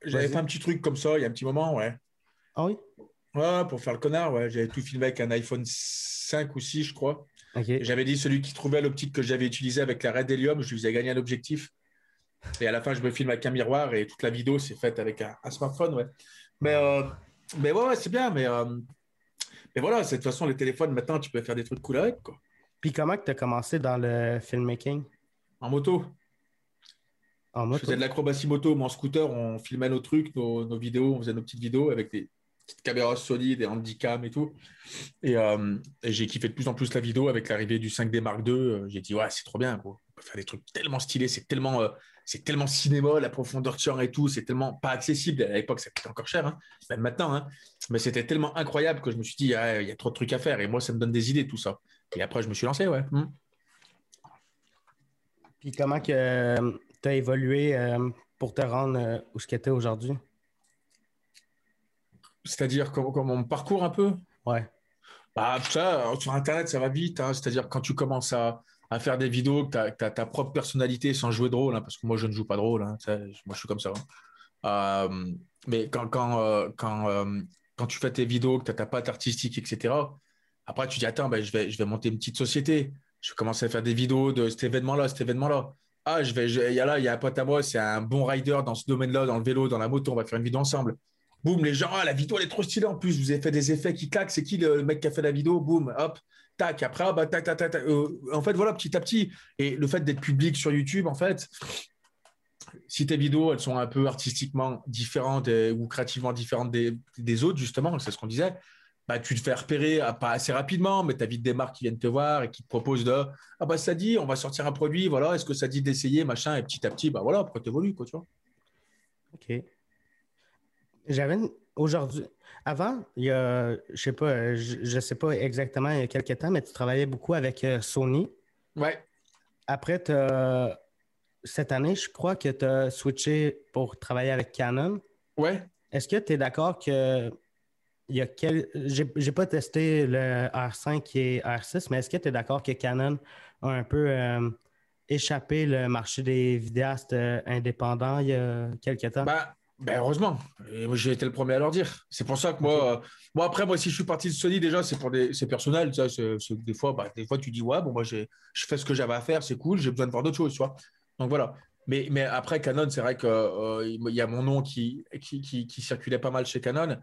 j'avais fait un petit truc comme ça il y a un petit moment, ouais. Ah oui? Ouais, pour faire le connard, ouais. J'avais tout filmé avec un iPhone 5 ou 6, je crois. J'avais dit celui qui trouvait l'optique que j'avais utilisée avec la Red Helium, je lui faisais gagner un objectif. Et à la fin, je me filme avec un miroir et toute la vidéo s'est faite avec un, un smartphone, ouais. Mais, euh, mais ouais, ouais, c'est bien. Mais, euh, mais voilà, de toute façon, les téléphones, maintenant, tu peux faire des trucs cool avec, quoi. Puis comment tu as commencé dans le filmmaking? En moto. En Je moto? faisais de l'acrobatie moto, moi en scooter, on filmait nos trucs, nos, nos vidéos, on faisait nos petites vidéos avec des petites caméras solides, des handicaps et tout. Et, euh, et j'ai kiffé de plus en plus la vidéo avec l'arrivée du 5D Mark II. euh, J'ai dit, ouais, c'est trop bien. On peut faire des trucs tellement stylés, c'est tellement, euh, c'est tellement cinéma, la profondeur de champ et tout, c'est tellement pas accessible. À l'époque, ça coûtait encore cher, hein, même maintenant. hein. Mais c'était tellement incroyable que je me suis dit, ah, il y a trop de trucs à faire. Et moi, ça me donne des idées, tout ça. Et après, je me suis lancé, ouais. Hmm. Puis comment que tu as évolué euh, pour te rendre euh, où ce que tu es aujourd'hui? C'est-à-dire, comme, comme mon parcours un peu? Ouais. Bah, ça, sur Internet, ça va vite. hein. C'est-à-dire, quand tu commences à, à faire des vidéos, que tu as, ta propre personnalité sans jouer de rôle, hein, parce que moi, je ne joue pas de rôle. hein. Ça, moi, je suis comme ça. hein. Euh, mais quand, quand, euh, quand, euh, quand tu fais tes vidéos, que tu as ta patte artistique, etc., après, tu dis, attends, ben, je, vais, je vais monter une petite société. Je vais commencer à faire des vidéos de cet événement-là, cet événement-là. Ah, je vais, il y a là, il y a un pote à moi, c'est un bon rider dans ce domaine-là, dans le vélo, dans la moto, on va faire une vidéo ensemble. Boum, les gens, ah, la vidéo, elle est trop stylée en plus. Vous avez fait des effets qui claquent. C'est qui le, mec qui a fait la vidéo? Boum, hop, tac. Après, ah, bah, tac, tac, tac. Euh, en fait, voilà, petit à petit. Et le fait d'être public sur YouTube, en fait, si tes vidéos, elles sont un peu artistiquement différentes ou créativement différentes des, des autres, justement, c'est ce qu'on disait, bah, tu te fais repérer, ah, pas assez rapidement, mais tu as vite des marques qui viennent te voir et qui te proposent de Ah, bah, ça dit, on va sortir un produit, voilà, est-ce que ça dit d'essayer, machin, et petit à petit, bah voilà, après, tu évolues, quoi, tu vois. OK. J'avais une- aujourd'hui. Avant, il y a, je sais pas, je, je sais pas exactement il y a quelques temps, mais tu travaillais beaucoup avec euh, Sony. Ouais. Après, cette année, je crois que tu as switché pour travailler avec Canon. Ouais. Est-ce que tu es d'accord que il y a quel... j'ai, pas testé le R5 et R6, mais est-ce que tu es d'accord que Canon a un peu euh, échappé le marché des vidéastes euh, indépendants il y a quelques temps? Bah, Ben heureusement. Et moi, j'ai été le premier à leur dire. C'est pour ça que moi, euh, moi après, moi, si je suis parti de Sony, déjà, c'est pour des, c'est personnel. Ça, c'est, c'est- des fois, bah, des fois, tu dis ouais, bon, moi, j'ai, je fais ce que j'avais à faire, c'est cool. J'ai besoin de voir d'autres choses, tu vois. Donc voilà. Mais, mais après Canon, c'est vrai que euh, il y a mon nom qui, qui, qui, qui circulait pas mal chez Canon.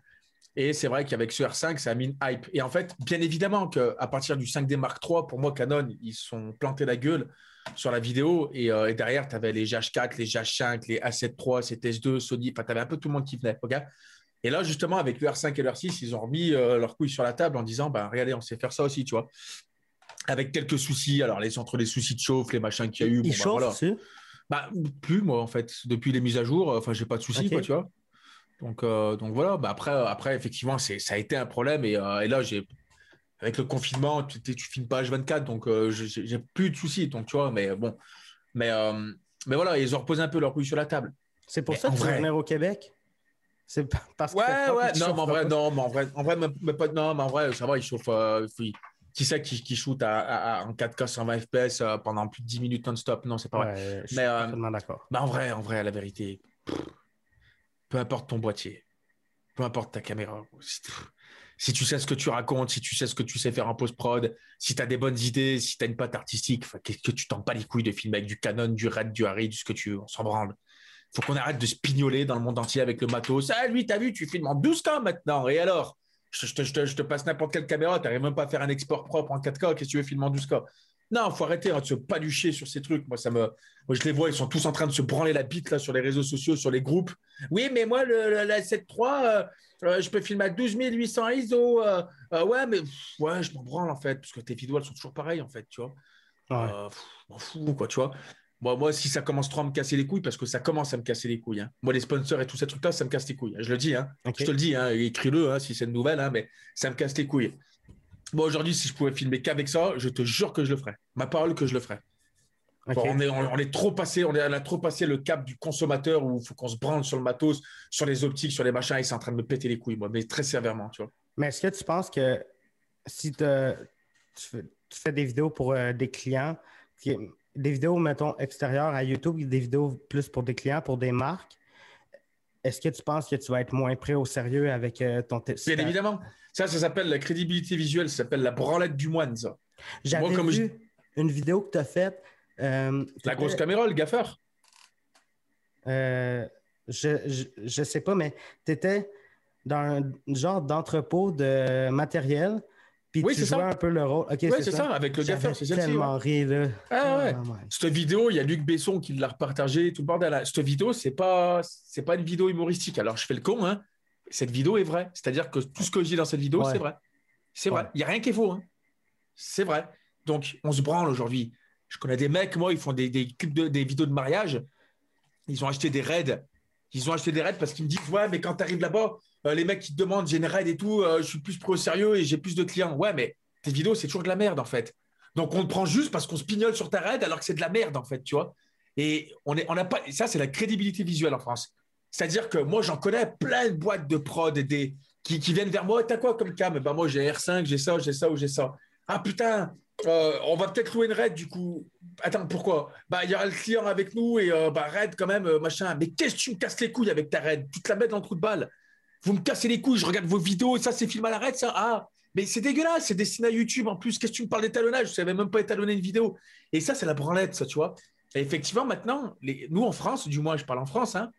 Et c'est vrai qu'avec ce R5, ça a mis une hype. Et en fait, bien évidemment qu'à partir du 5D Mark III, pour moi, Canon, ils sont plantés la gueule sur la vidéo. Et, euh, et derrière, tu avais les GH4, les GH5, les A7 III, CTS2, Sony. Enfin, tu avais un peu tout le monde qui venait. ok? Et là, justement, avec le R5 et le R6, ils ont remis euh, leur couille sur la table en disant bah, regardez, on sait faire ça aussi, tu vois. Avec quelques soucis. Alors, les, entre les soucis de chauffe, les machins qu'il y a eu. Il bon, bah, chauffe voilà. dessus. Bah, plus, moi, en fait. Depuis les mises à jour, enfin, j'ai pas de soucis, quoi, tu vois. Donc, euh, donc voilà. Bah, après, après, effectivement, ça a été un problème. Et, euh, et là, j'ai. Avec le confinement, tu, tu filmes pas H24, donc euh, j'ai, plus de soucis. Donc, tu vois, mais bon. Mais, euh, mais voilà, ils ont reposé un peu leur couille sur la table. C'est pour Mais ça que tu vrai- venir au Québec? C'est pa- parce que Ouais, tu Non, mais en vrai, non, mais en vrai, en vrai, mais- pas- non, mais en vrai, ça va, il chauffe. euh, il- qui c'est qui, qui shoot à, à- à- en 4K 120 FPS euh, pendant plus de 10 minutes non-stop? Non, c'est pas vrai. Je suis Mais, euh, parfaitement d'accord. Mais en vrai, en vrai, la vérité, pff, peu importe ton boîtier, peu importe ta caméra, si, tu sais ce que tu racontes, si tu sais ce que tu sais faire en post-prod, si tu as des bonnes idées, si tu as une patte artistique, qu'est-ce que tu t'en pas les couilles de filmer avec du Canon, du Red, du Harry, du ce que tu veux, on s'en branle. faut qu'on arrête de se dans le monde entier avec le matos. Ah, lui, t'as vu, tu filmes en 12K maintenant. Et alors? Je, te- passe n'importe quelle caméra, tu n'arrives même pas à faire un export propre en 4K. Qu'est-ce que tu veux filmer en 12K Non, faut arrêter hein, de se palucher sur ces trucs. Moi, ça me, moi, je les vois, ils sont tous en train de se branler la bite là sur les réseaux sociaux, sur les groupes. Oui, mais moi, le, le- la 7.3, euh, euh, je peux filmer à 12 800 ISO. euh, euh, ouais, mais pff, ouais, je m'en branle en fait, parce que tes vidéos, elles sont toujours pareilles en fait, tu vois. Ouais. Je m'en fous, quoi, tu vois. Moi, moi, si ça commence trop à me casser les couilles, parce que ça commence à me casser les couilles. hein. Moi, les sponsors et tous ces trucs-là, ça me casse les couilles. hein. Je le dis, hein. Je te le dis, hein, écris-le hein, si c'est une nouvelle, hein, mais ça me casse les couilles. Moi, aujourd'hui, si je pouvais filmer qu'avec ça, je te jure que je le ferais. Ma parole que je le ferais. On, est, on, est trop passé, on, est, on a trop passé le cap du consommateur où il faut qu'on se branle sur le matos, sur les optiques, sur les machins, et c'est en train de me péter les couilles, moi, mais très sévèrement, tu vois. Mais est-ce que tu penses que si te- tu, fais, tu fais des vidéos pour euh, des clients, des vidéos, mettons, extérieures à YouTube, des vidéos plus pour des clients, pour des marques, est-ce que tu penses que tu vas être moins pris au sérieux avec euh, ton... t- Bien évidemment, ça, ça s'appelle la crédibilité visuelle, ça s'appelle la branlette du moine, ça. J'avais vu je- une vidéo que tu as faite. euh, La grosse caméra, le gaffeur. euh, je, je, je sais pas, mais tu étais dans un genre d'entrepôt de matériel, puis Oui, tu c'est jouais ça. un peu le rôle. Ok, Oui, c'est ça, avec le gaffeur, c'est celle-ci. tellement ouais. ri, là. Ah ouais. Oh my Cette vidéo, il y a Luc Besson qui l'a repartagée, tout le bordel. Cette vidéo, c'est pas, c'est pas une vidéo humoristique. Alors, je fais le con, hein. Cette vidéo est vraie. C'est-à-dire que tout ce que je dis dans cette vidéo, Ouais. c'est vrai. C'est vrai. Il n'y a rien qui est faux. hein. C'est vrai. Donc, on se branle aujourd'hui. Je connais des mecs, moi, ils font des, des, clips de- des vidéos de mariage. Ils ont acheté des raids. Ils ont acheté des raids parce qu'ils me disent Ouais, mais quand tu arrives là-bas, euh, les mecs qui te demandent J'ai une raid et tout, euh, je suis plus pro sérieux et j'ai plus de clients. Ouais, mais tes vidéos, c'est toujours de la merde, en fait. Donc, on te prend juste parce qu'on se pignole sur ta raid alors que c'est de la merde, en fait, tu vois. Et on est, on n'a pas, et ça, c'est la crédibilité visuelle en France. C'est-à-dire que moi, j'en connais plein de boîtes de prod et des, qui, viennent vers moi. T'as quoi comme cam? Ben moi, j'ai R5, j'ai ça, j'ai ça ou j'ai ça. Ah putain, euh, on va peut-être louer une raid du coup. Attends, pourquoi? Bah, il y aura le client avec nous et euh, bah, raid quand même, euh, machin. Mais qu'est-ce que tu me casses les couilles avec ta raid? Tu te la mets dans le trou de balle. Vous me cassez les couilles, je regarde vos vidéos, ça c'est filmé à la raid, ça? Ah, mais c'est dégueulasse, c'est destiné à YouTube en plus. Qu'est-ce que tu me parles d'étalonnage? Je savais même pas étalonner une vidéo. Et ça, c'est la branlette, ça, tu vois. Et effectivement, maintenant, nous en France, du moins, je parle en France, hein,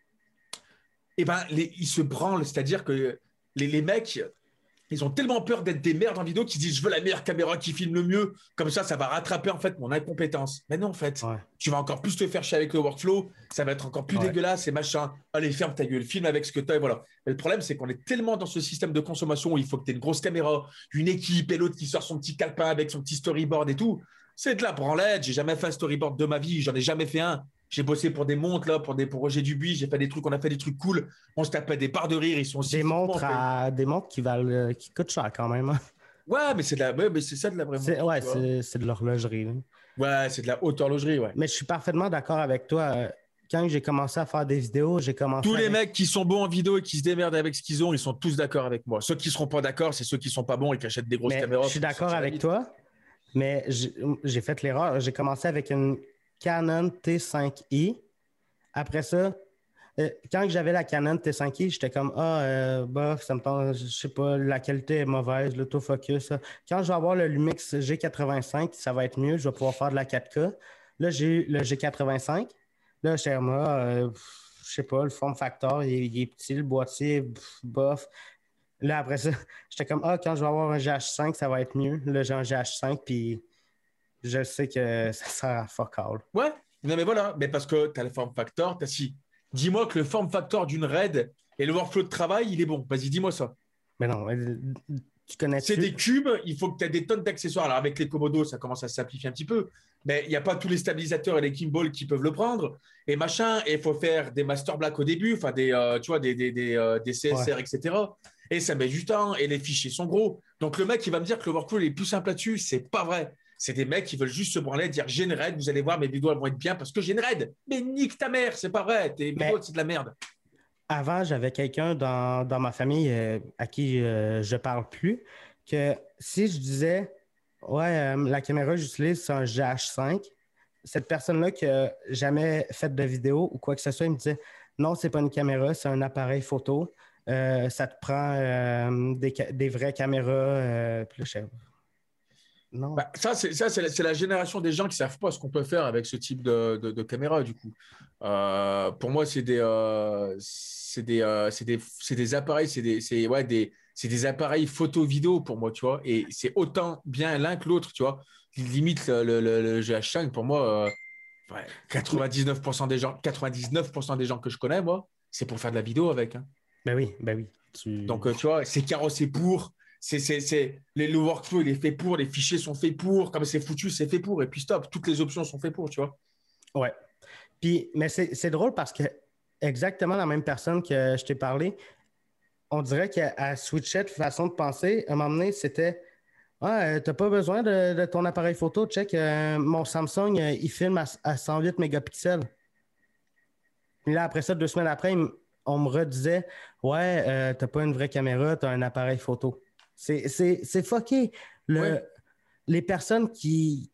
eh ben, les- ils se branlent. C'est-à-dire que les, les mecs, ils ont tellement peur d'être des merdes en vidéo qu'ils disent Je veux la meilleure caméra qui filme le mieux. Comme ça, ça va rattraper en fait mon incompétence. Mais non, en fait, Ouais. tu vas encore plus te faire chier avec le workflow. Ça va être encore plus Ouais. dégueulasse et machin. Allez, ferme ta gueule, filme avec ce que tu as. Et voilà. Mais le problème, c'est qu'on est tellement dans ce système de consommation où il faut que tu aies une grosse caméra, une équipe et l'autre qui sort son petit calepin avec son petit storyboard et tout. C'est de la branlette. J'ai jamais fait un storyboard de ma vie. J'en ai jamais fait un. J'ai bossé pour des montres, là, pour, des, pour Roger Dubuis. J'ai fait des trucs, on a fait des trucs cool. On se tapait des barres de rire. Ils sont aussi. Des montres, à... des montres qui, valent, euh, qui coûtent cher quand même. hein. Ouais, mais c'est de la, ouais, mais c'est ça de la vraie montre, ouais, c'est, c'est de l'horlogerie. là. Ouais, c'est de la haute horlogerie, ouais. Mais je suis parfaitement d'accord avec toi. Euh, Quand j'ai commencé à faire des vidéos, j'ai commencé. Tous les avec- mecs qui sont bons en vidéo et qui se démerdent avec ce qu'ils ont, ils sont tous d'accord avec moi. Ceux qui seront pas d'accord, c'est ceux qui sont pas bons et qui achètent des grosses Mais caméras. je suis d'accord avec toi, mais j'ai j'ai fait l'erreur. J'ai commencé avec une Canon T5i. Après ça, euh, quand j'avais la Canon T5i, j'étais comme Ah, euh, bof, ça me tente, je sais pas, la qualité est mauvaise, l'autofocus. Quand je vais avoir le Lumix G85, ça va être mieux, je vais pouvoir faire de la 4K. Là, j'ai eu le G85. Là, j'étais comme Ah, euh, je sais pas, le form factor, il, est- petit, le boîtier, bof. Là, après ça, (laughs) j'étais comme Ah, quand je vais avoir un GH5, ça va être mieux. Là, j'ai un GH5, puis je sais que (laughs) ça sert à fuck all. Ouais, non mais voilà, mais parce que tu as le form factor, tu as si. Dis-moi que le form factor d'une RAID et le workflow de travail, il est bon. Vas-y, dis-moi ça. Mais non, tu connais C'est des cubes, il faut que tu aies des tonnes d'accessoires. Alors avec les Komodo, ça commence à se simplifier un petit peu, mais il n'y a pas tous les stabilisateurs et les gimbals qui peuvent le prendre et machin. Et il faut faire des master black au début, enfin des, euh, tu vois, des, des, des, euh, des CSR, etc. Et ça met du temps et les fichiers sont gros. Donc le mec, il va me dire que le workflow il est plus simple là-dessus, c'est pas vrai. C'est des mecs qui veulent juste se branler, dire j'ai une raid, vous allez voir, mes vidéos elles vont être bien parce que j'ai une raid. Mais nique ta mère, c'est pas vrai. Tes Mais- vidéos, c'est de la merde. Avant, j'avais quelqu'un dans, dans ma famille euh, à qui euh, je parle plus, que si je disais Ouais, euh, la caméra que j'utilise, c'est un GH5, cette personne-là qui n'a jamais fait de vidéo ou quoi que ce soit, il me disait Non, c'est pas une caméra, c'est un appareil photo. Euh, ça te prend des, vraies caméras. euh, puis là, je fais, Non. Bah, ça, c'est ça, c'est la, c'est la génération des gens qui savent pas ce qu'on peut faire avec ce type de, de- de caméra. Du coup, Euh, pour moi, c'est des, euh, c'est des, euh, c'est des, c'est des appareils, c'est des, c'est ouais, des, c'est des appareils photo-vidéo pour moi, tu vois. Et c'est autant bien l'un que l'autre, tu vois. Limite le, le- le- le GH5 pour moi. ouais, 99% des gens, 99% des gens que je connais, moi, c'est pour faire de la vidéo avec. hein. Ben oui, ben oui. Tu- Donc, tu vois, c'est carrossé pour. C'est, le workflow, il est fait pour. Les fichiers sont faits pour. Comme c'est foutu, c'est fait pour. Et puis stop. Toutes les options sont faites pour, tu vois. Ouais. Puis, mais c'est drôle parce que exactement la même personne que je t'ai parlé, on dirait qu'elle switchait de façon de penser. À un moment donné, c'était Ah, euh, t'as pas besoin de, ton appareil photo. Check, euh, mon Samsung, euh, il filme à, à 108 mégapixels. Puis là, après ça, deux semaines après, on me redisait Ouais, t'as pas une vraie caméra, t'as un appareil photo. C'est fucké. Le. Les personnes qui,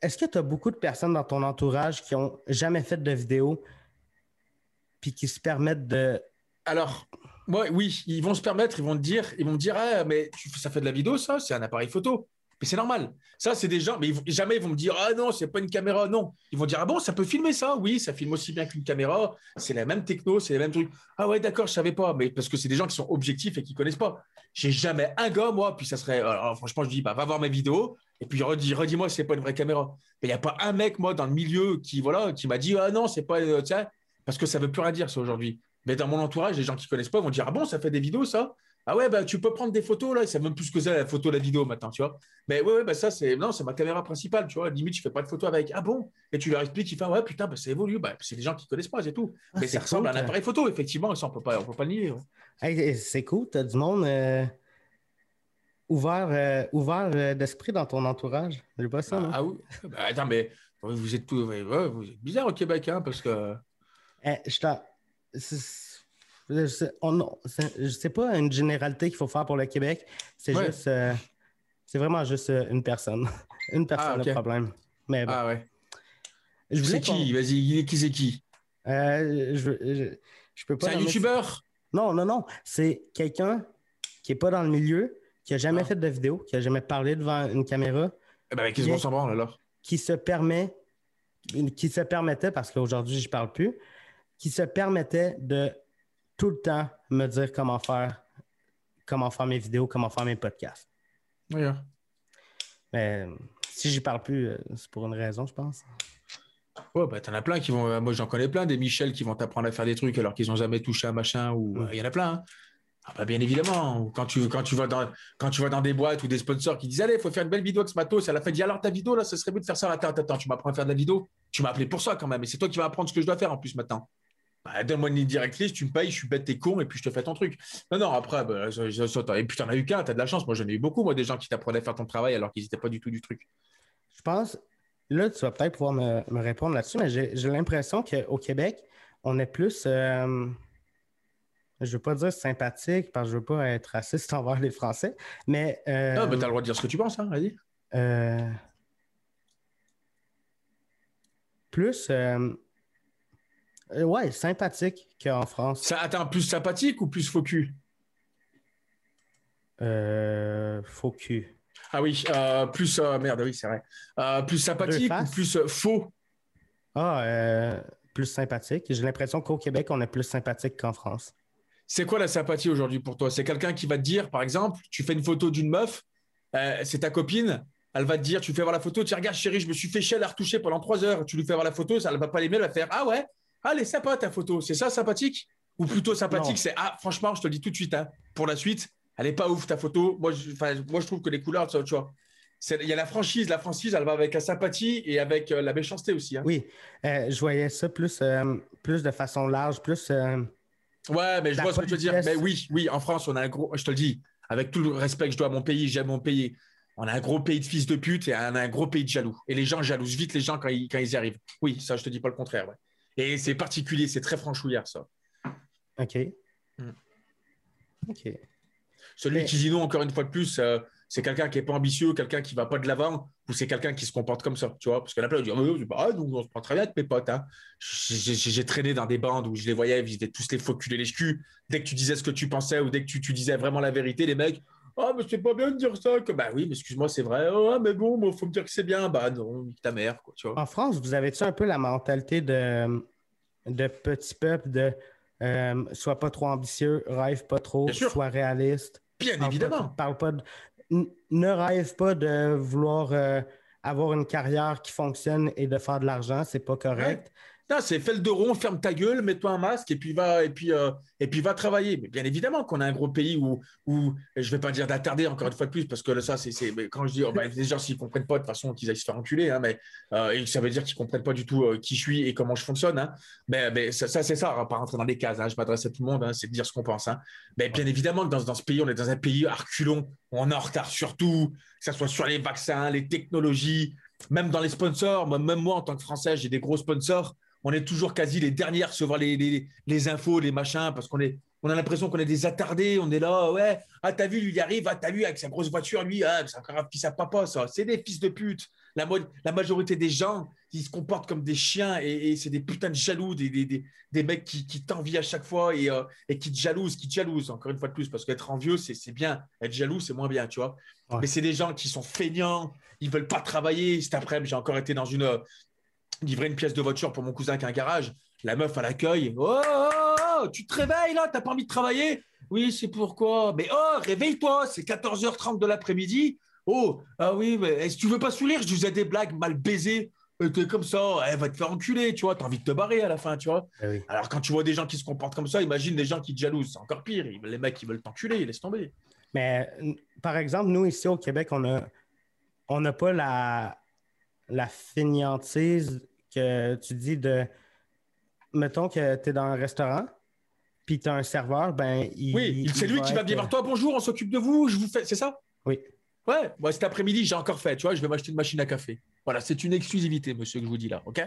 est-ce que tu as beaucoup de personnes dans ton entourage qui ont jamais fait de vidéo puis qui se permettent de. Alors, oui, ils vont se permettre, ils vont te dire, ils vont me dire, ah, mais ça fait de la vidéo, ça, c'est un appareil photo. Mais c'est normal. Ça, c'est des gens, mais jamais ils vont me dire, ah non, c'est pas une caméra, non. Ils vont dire, ah bon, ça peut filmer ça? Oui, ça filme aussi bien qu'une caméra. C'est la même techno, c'est les mêmes trucs. Ah ouais, d'accord, je savais pas. Mais parce que c'est des gens qui sont objectifs et qui connaissent pas. J'ai jamais un gars, moi, puis ça serait. alors, franchement, je dis, bah, va voir mes vidéos et puis redis, redis-moi, c'est pas une vraie caméra. Mais il n'y a pas un mec, moi, dans le milieu qui, voilà, qui m'a dit, ah non, c'est pas. euh, parce que ça veut plus rien dire, ça, aujourd'hui. Mais dans mon entourage, les gens qui connaissent pas vont dire, ah bon, ça fait des vidéos, ça? Ah ouais, bah, tu peux prendre des photos, là. Savent même plus que c'est, la photo, la vidéo, maintenant, tu vois. Mais ouais, ouais, bah, ça, c'est. Non, c'est ma caméra principale, tu vois. Limite, je fais pas de photos avec. Ah bon? Et tu leur expliques, ils font, ouais, putain, bah, ça évolue. Bah, c'est des gens qui connaissent pas, c'est tout. Ah, Mais c'est ça ressemble à un ça. appareil photo, effectivement. Ça, on peut pas, on peut pas le nier. ouais. Hey, c'est cool, tu as du monde euh, ouvert, euh, ouvert euh, d'esprit dans ton entourage. J'ai pas ça, Ah, moi. ah oui. (laughs) Bah, attends, mais vous êtes tout. vous êtes bizarre au Québec, hein, parce que. Eh, je t'en- c'est- je sais- pas une généralité qu'il faut faire pour le Québec. C'est Ouais. juste. euh, c'est vraiment juste euh, une personne. (laughs) une personne, Ah, le problème. Mais bon, Ah ouais. C'est qui? Vas-y, qui c'est qui euh, je, je, je peux pas. C'est un youtubeur Non, non, non. C'est quelqu'un qui est pas dans le milieu, qui a jamais Ah. fait de vidéo, qui a jamais parlé devant une caméra, Eh ben, qu'est-ce qu'on s'en branle alors? qui se permet, qui se permettait, parce qu'aujourd'hui, je parle plus, qui se permettait de tout le temps me dire comment faire, comment faire mes vidéos, comment faire mes podcasts. Oui, hein. Mais euh, si j'y parle plus, euh, c'est pour une raison, je pense. Ouais, bah, t'en as plein qui vont. euh, Moi, j'en connais plein, des Michel qui vont t'apprendre à faire des trucs alors qu'ils n'ont jamais touché un machin. Ou Mm. il y en a plein. hein. Ah, bah, bien évidemment. Quand tu, quand, tu vas dans, quand tu vas dans des boîtes ou des sponsors qui disent Allez, il faut faire une belle vidéo avec ce matos. À la fin, dit Alors, ta vidéo, là, ça serait mieux de faire ça. Attends, attends, attends, tu m'apprends à faire de la vidéo. Tu m'as appelé pour ça quand même. Et c'est toi qui vas apprendre ce que je dois faire en plus maintenant. Bah, Donne-moi une ligne directrice, tu me payes, je suis bête, t'es con, et puis je te fais ton truc. Non, non, après, bah, ça- ça- ça- et puis t'en as eu qu'un, t'as de la chance. Moi, j'en ai eu beaucoup, moi, des gens qui t'apprenaient à faire ton travail alors qu'ils n'étaient pas du tout du truc. Je pense, là, tu vas peut-être pouvoir me, me répondre là-dessus, mais j'ai l'impression qu'au Québec, on est plus, euh, je ne veux pas dire sympathique, parce que je ne veux pas être raciste (laughs) envers les Français, mais. euh, Ah, bah, t'as le droit de dire ce que tu penses, hein, vas-y. euh, plus. Euh, ouais, sympathique qu'en France. Ça, attends, plus sympathique ou plus faux cul? Euh, faux cul. Ah oui, euh, plus. merde, oui, c'est vrai. Plus sympathique ou plus faux? Ah, plus sympathique. J'ai l'impression qu'au Québec, on est plus sympathique qu'en France. C'est quoi la sympathie aujourd'hui pour toi? C'est quelqu'un qui va te dire, par exemple, tu fais une photo d'une meuf, c'est ta copine, elle va te dire, tu fais voir la photo, tu regardes chérie, je me suis fait chier à la retoucher pendant trois heures, tu lui fais voir la photo, ça ne va pas l'aimer, elle va faire, ah ouais, allez, sympa ta photo, c'est ça sympathique? Ou plutôt sympathique, c'est, ah franchement, je te le dis tout de suite, hein, pour la suite, elle est pas ouf ta photo, moi je, moi, je trouve que les couleurs, tu vois, il y a la franchise, la franchise, elle va avec la sympathie et avec euh, la méchanceté aussi. hein. Oui, euh, je voyais ça plus, euh, plus de façon large, plus. euh, Ouais, mais je vois ce que tu veux dire. Mais oui, oui, en France, on a un gros, je te le dis, avec tout le respect que je dois à mon pays, j'aime mon pays. On a un gros pays de fils de pute et on a un gros pays de jaloux. Et les gens jalousent vite les gens quand ils, quand ils y arrivent. Oui, ça, je te dis pas le contraire. ouais. Et c'est particulier, c'est très franchouillard, ça. OK. Mm. OK. Celui Mais- qui dit non, encore une fois de plus, euh, c'est quelqu'un qui est pas ambitieux, quelqu'un qui va pas de l'avant, ou c'est quelqu'un qui se comporte comme ça, tu vois? Parce que là, on dit, oui, bah, nous, on se prend très bien avec mes potes. hein. J'ai traîné dans des bandes où je les voyais, ils étaient tous les faux culés les culs. Dès que tu disais ce que tu pensais ou dès que tu, tu disais vraiment la vérité, les mecs, ah, mais c'est pas bien de dire ça. Que, bah oui, mais excuse-moi, c'est vrai. Ah, mais bon, il faut me dire que c'est bien. Bah non, nique ta mère, quoi, tu vois. En France, vous avez-tu un peu la mentalité de, de petit peuple, de euh, sois pas trop ambitieux, rêve pas trop, sois réaliste? Bien pas- évidemment. parle pas de- ne rêve pas de vouloir euh, avoir une carrière qui fonctionne et de faire de l'argent, c'est pas correct. C'est fais le dos rond, ferme ta gueule, mets-toi un masque et puis va et puis euh, et puis va travailler. Mais bien évidemment qu'on a un gros pays où où je vais pas dire d'attarder encore une fois de plus parce que ça c'est quand je dis oh, bah, les gens s'ils comprennent pas de toute façon qu'ils aillent se faire enculer hein, mais euh, ça veut dire qu'ils comprennent pas du tout euh, qui je suis et comment je fonctionne hein. Mais mais ça, ça, c'est ça, on va pas rentrer dans des cases. hein. Je m'adresse à tout le monde, hein, c'est de dire ce qu'on pense. Hein. Mais bien évidemment que dans, dans ce pays, on est dans un pays à reculons, on est en retard sur tout, que ce soit sur les vaccins, les technologies, même dans les sponsors. Moi, même moi, en tant que Français, j'ai des gros sponsors. On est toujours quasi les derniers à recevoir les, les, les infos, les machins, parce qu'on est, on a l'impression qu'on est des attardés. On est là, ouais. Ah, t'as vu, lui, il arrive. Ah, t'as vu, avec sa grosse voiture, lui, ah, c'est encore un fils à papa, ça. C'est des fils de pute. La, la majorité des gens, ils se comportent comme des chiens et, et c'est des putains de jaloux, des, des, des, des mecs qui, qui t'envient à chaque fois et, euh, et qui te jalousent, qui te jalousent, encore une fois de plus, parce qu'être envieux, c'est c'est bien. Être jaloux, c'est moins bien, tu vois. Ouais. Mais c'est des gens qui sont feignants, ils veulent pas travailler. Cet après-midi, j'ai encore été dans une. Livrer une pièce de voiture pour mon cousin qui a un garage. La meuf à l'accueil. Oh, oh, oh, tu te réveilles là, t'as pas envie de travailler? Oui, c'est pourquoi? Mais oh, réveille-toi, c'est 14h30 de l'après-midi. Oh, ah oui, mais est-ce que tu veux pas sourire Je disais des blagues mal baisées. Euh, T'es comme ça, elle va te faire enculer, tu vois. T'as envie de te barrer à la fin, tu vois. Oui. Alors quand tu vois des gens qui se comportent comme ça, imagine des gens qui te jalousent. C'est encore pire. Les mecs, ils veulent t'enculer, laisse tomber. Mais par exemple, nous ici au Québec, on a on n'a pas la, la fainéantise que tu dis de mettons que tu es dans un restaurant, puis tu as un serveur, ben il. Oui, il c'est lui qui va être- venir vers toi. Bonjour, on s'occupe de vous. Je vous fais. C'est ça? Oui. Ouais. Moi, cet après-midi, j'ai encore fait. Tu vois, je vais m'acheter une machine à café. Voilà, c'est une exclusivité, monsieur, que je vous dis là. Ok?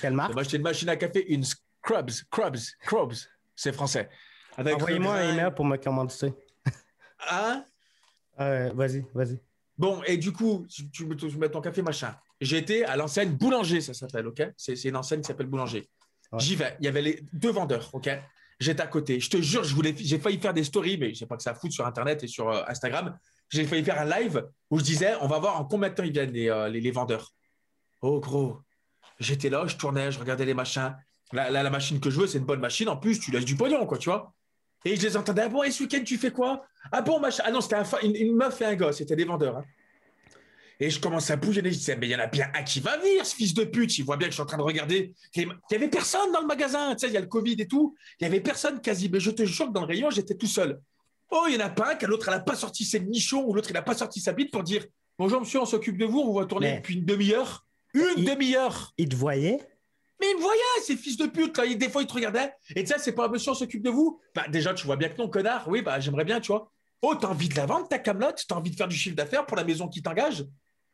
Quelle Je marque? vais m'acheter une machine à café, une Scrubs, Crubs, Crubs. C'est français. Avec Envoyez-moi le un email pour me commander ça. Hein? Euh, vas-y, vas-y. Bon, et du coup, tu, tu tu mets ton café, machin. Été à l'enseigne Boulanger, ça s'appelle, ok? C'est une enseigne qui s'appelle Boulanger. Ouais. J'y vais. Il y avait les deux vendeurs, ok? J'étais à côté. Je te jure, je voulais, j'ai failli faire des stories, mais je sais pas que ça fout sur Internet et sur euh, Instagram. J'ai failli faire un live où je disais, on va voir en combien de temps ils viennent les, euh, les, les vendeurs. Oh gros, j'étais là, je tournais, je regardais les machins. La, la, la machine que je veux, c'est une bonne machine. En plus, tu laisses du pognon, quoi, tu vois. Et je les entendais. Ah bon, et ce week-end, tu fais quoi? Ah bon, machin. Ah non, c'était un une, une meuf et un gars, c'était des vendeurs. hein. Et je commence à bouger. Je disais, mais il y en a bien un qui va venir, ce fils de pute. Il voit bien que je suis en train de regarder. Il n'y avait personne dans le magasin. Tu sais, il y a le Covid et tout. Il n'y avait personne quasi. Mais je te jure que dans le rayon, j'étais tout seul. Oh, il n'y en a pas un, que l'autre, elle n'a pas sorti ses nichons ou l'autre, il n'a pas sorti sa bite pour dire Bonjour, monsieur, on s'occupe de vous, on va tourner Mais- depuis une demi-heure. Une Il- demi-heure Il te voyait? mais il me voyait, ces fils de pute, là. Des fois, ils te regardaient. Et tu sais, c'est pas un monsieur, on s'occupe de vous? Bah, déjà, tu vois bien que non, connard. Oui, bah, j'aimerais bien, tu vois. Oh, t'as envie de la vendre, ta camelote? T'as envie de faire du chiffre d'affaires pour la maison qui t'engage?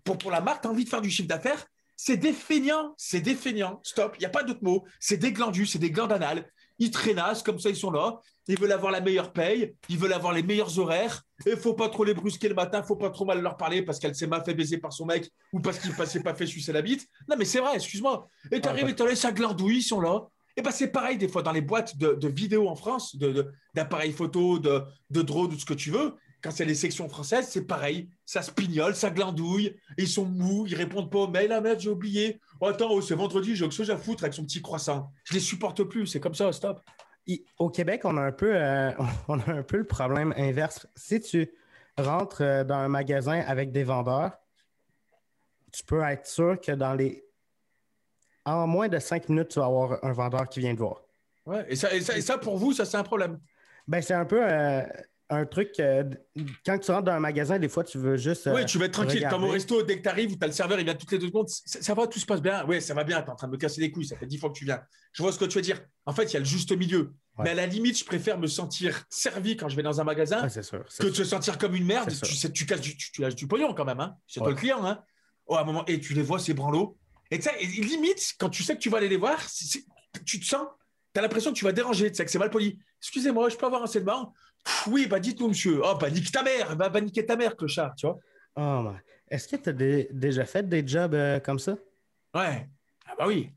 Pour, pour la marque, t'as envie de faire du chiffre d'affaires C'est des feignants. C'est des feignants. Stop. Il n'y a pas d'autre mot. C'est des glandus, c'est des glandes anales. Ils traînassent, comme ça, ils sont là. Ils veulent avoir la meilleure paye. Ils veulent avoir les meilleurs horaires. Et faut pas trop les brusquer le matin. Faut pas trop mal leur parler parce qu'elle s'est mal fait baiser par son mec ou parce qu'il ne s'est pas fait sucer la bite. Non, mais c'est vrai, excuse-moi. Et t'arrives Ah, et t'en laisses à glandouille, ils sont là. Et ben c'est pareil des fois dans les boîtes de, de vidéos en France, d'appareils de, photo, de, de drones, de ce que tu veux. Quand c'est les sections françaises, c'est pareil. Ça se pignole, ça glandouille, ils sont mous, ils répondent pas aux mails. Ah merde, j'ai oublié. Oh, attends, oh, c'est vendredi, j'ai quelque chose à foutre avec son petit croissant. Je les supporte plus, c'est comme ça, stop. Au Québec, on a un peu, euh, (laughs) on a un peu le problème inverse. Si tu rentres euh, dans un magasin avec des vendeurs, tu peux être sûr que dans les. En moins de cinq minutes, tu vas avoir un vendeur qui vient te voir. Ouais, et ça, et ça, pour vous, ça, c'est un problème. Ben, c'est un peu. Euh, un truc, euh, quand tu rentres dans un magasin, des fois, tu veux juste. oui, tu veux être tranquille. Comme au resto, dès que tu arrives, tu as le serveur, il vient toutes les deux secondes. Ça, va, tout se passe bien. Oui, ça va bien. Tu es en train de me casser les couilles. Ça fait dix fois que tu viens. Je vois ce que tu veux dire. En fait, il y a le juste milieu. Mais à la limite, je préfère me sentir servi quand je vais dans un magasin que de se sentir comme une merde. Tu, sais, tu, casses du, tu, lâches du pognon quand même. Hein. C'est toi le client. Hein. Oh, à un moment, et tu les vois, ces branlots. Et, et limite, quand tu sais que tu vas aller les voir, tu te sens, tu as l'impression que tu vas déranger, tu sais que c'est mal poli. Excusez-moi, je peux avoir un sediment Oui, bah dites-nous, monsieur. Oh, bah nique ta mère, bah, bah niquer ta mère, clochard, tu vois. Oh, Est-ce que tu as déjà fait des jobs euh, comme ça? Ouais. Ah, bah oui.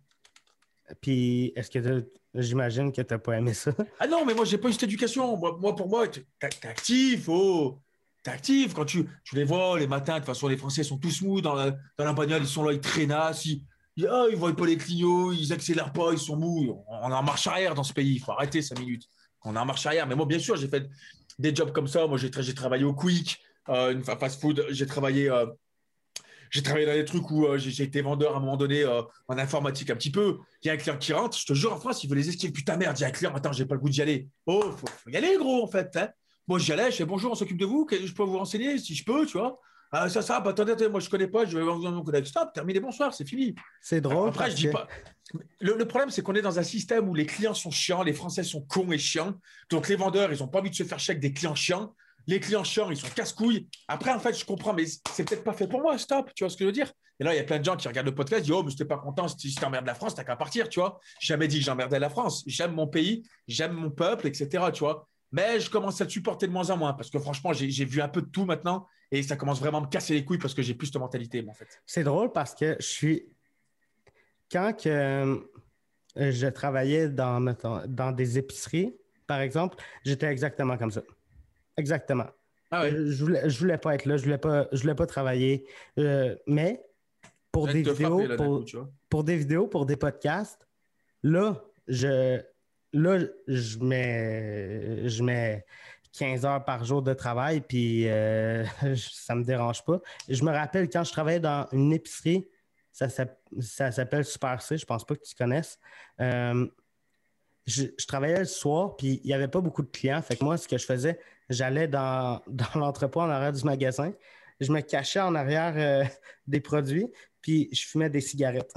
Puis, est-ce que j'imagine que tu n'as pas aimé ça? (laughs) Ah non, mais moi, j'ai pas eu cette éducation. Moi, pour moi, tu es, actif, oh t'es actif. Quand tu, tu, les vois les matins, de toute façon, les Français sont tous mous dans la, dans la bagnole, ils sont là, ils traînassent, ils, ils, oh, ils voient pas les clignots, ils accélèrent pas, ils sont mous. On est en marche arrière dans ce pays, il faut arrêter cinq minutes. On est en marche arrière. Mais moi, bien sûr, j'ai fait des jobs comme ça. Moi, j'ai travaillé au Quick, euh, une fast food. J'ai travaillé, euh, travaillé dans des trucs où euh, j'ai été vendeur à un moment donné euh, en informatique un petit peu. Il y a un client qui rentre, je te jure, en France, il veut les esquiver. Putain, merde, il y a un client, attends, j'ai pas le goût d'y aller. Oh, faut, faut y aller, gros, en fait. Hein. Moi, j'y allais, je fais bonjour, on s'occupe de vous, je peux vous renseigner si je peux, tu vois. Ah, ça, ça, bah, attendez, attendez, moi je connais pas, je vais vous mon collègue. Stop, terminé, bonsoir, c'est fini. C'est drôle. Après, je dis pas. Le, problème, c'est qu'on est dans un système où les clients sont chiants, les Français sont cons et chiants. Donc les vendeurs, ils n'ont pas envie de se faire chier avec des clients chiants. Les clients chiants, ils sont casse-couilles. Après, en fait, je comprends, mais c'est peut-être pas fait pour moi, stop, tu vois ce que je veux dire? Et là, il y a plein de gens qui regardent le podcast, disent Oh, mais si t'es pas content, si tu emmerdes la France, t'as qu'à partir, tu vois. Jamais dit que j'emmerdais la France. J'aime mon pays, j'aime mon peuple, etc., tu vois. Mais je commence à le supporter de moins en moins parce que franchement, j'ai vu un peu de tout maintenant et ça commence vraiment à me casser les couilles parce que j'ai plus de mentalité, en fait. C'est drôle parce que je suis. Quand que euh, je travaillais dans, dans des épiceries, par exemple, j'étais exactement comme ça. Exactement. Ah je, voulais, je voulais pas être là, je voulais pas, je voulais pas travailler. Euh, mais pour des vidéos, pour, pour, des vidéos, pour des podcasts, là, je, là, je mets, je mets 15 heures par jour de travail, puis euh, (laughs) ça me dérange pas. Je me rappelle quand je travaillais dans une épicerie, ça, s'appelle Super C, je pense pas que tu connaisses. Euh, je, travaillais le soir, puis il n'y avait pas beaucoup de clients. Fait que moi, ce que je faisais, j'allais dans, (laughs) dans l'entrepôt en arrière du magasin, je me cachais en arrière euh, (laughs) des produits, puis je fumais des cigarettes.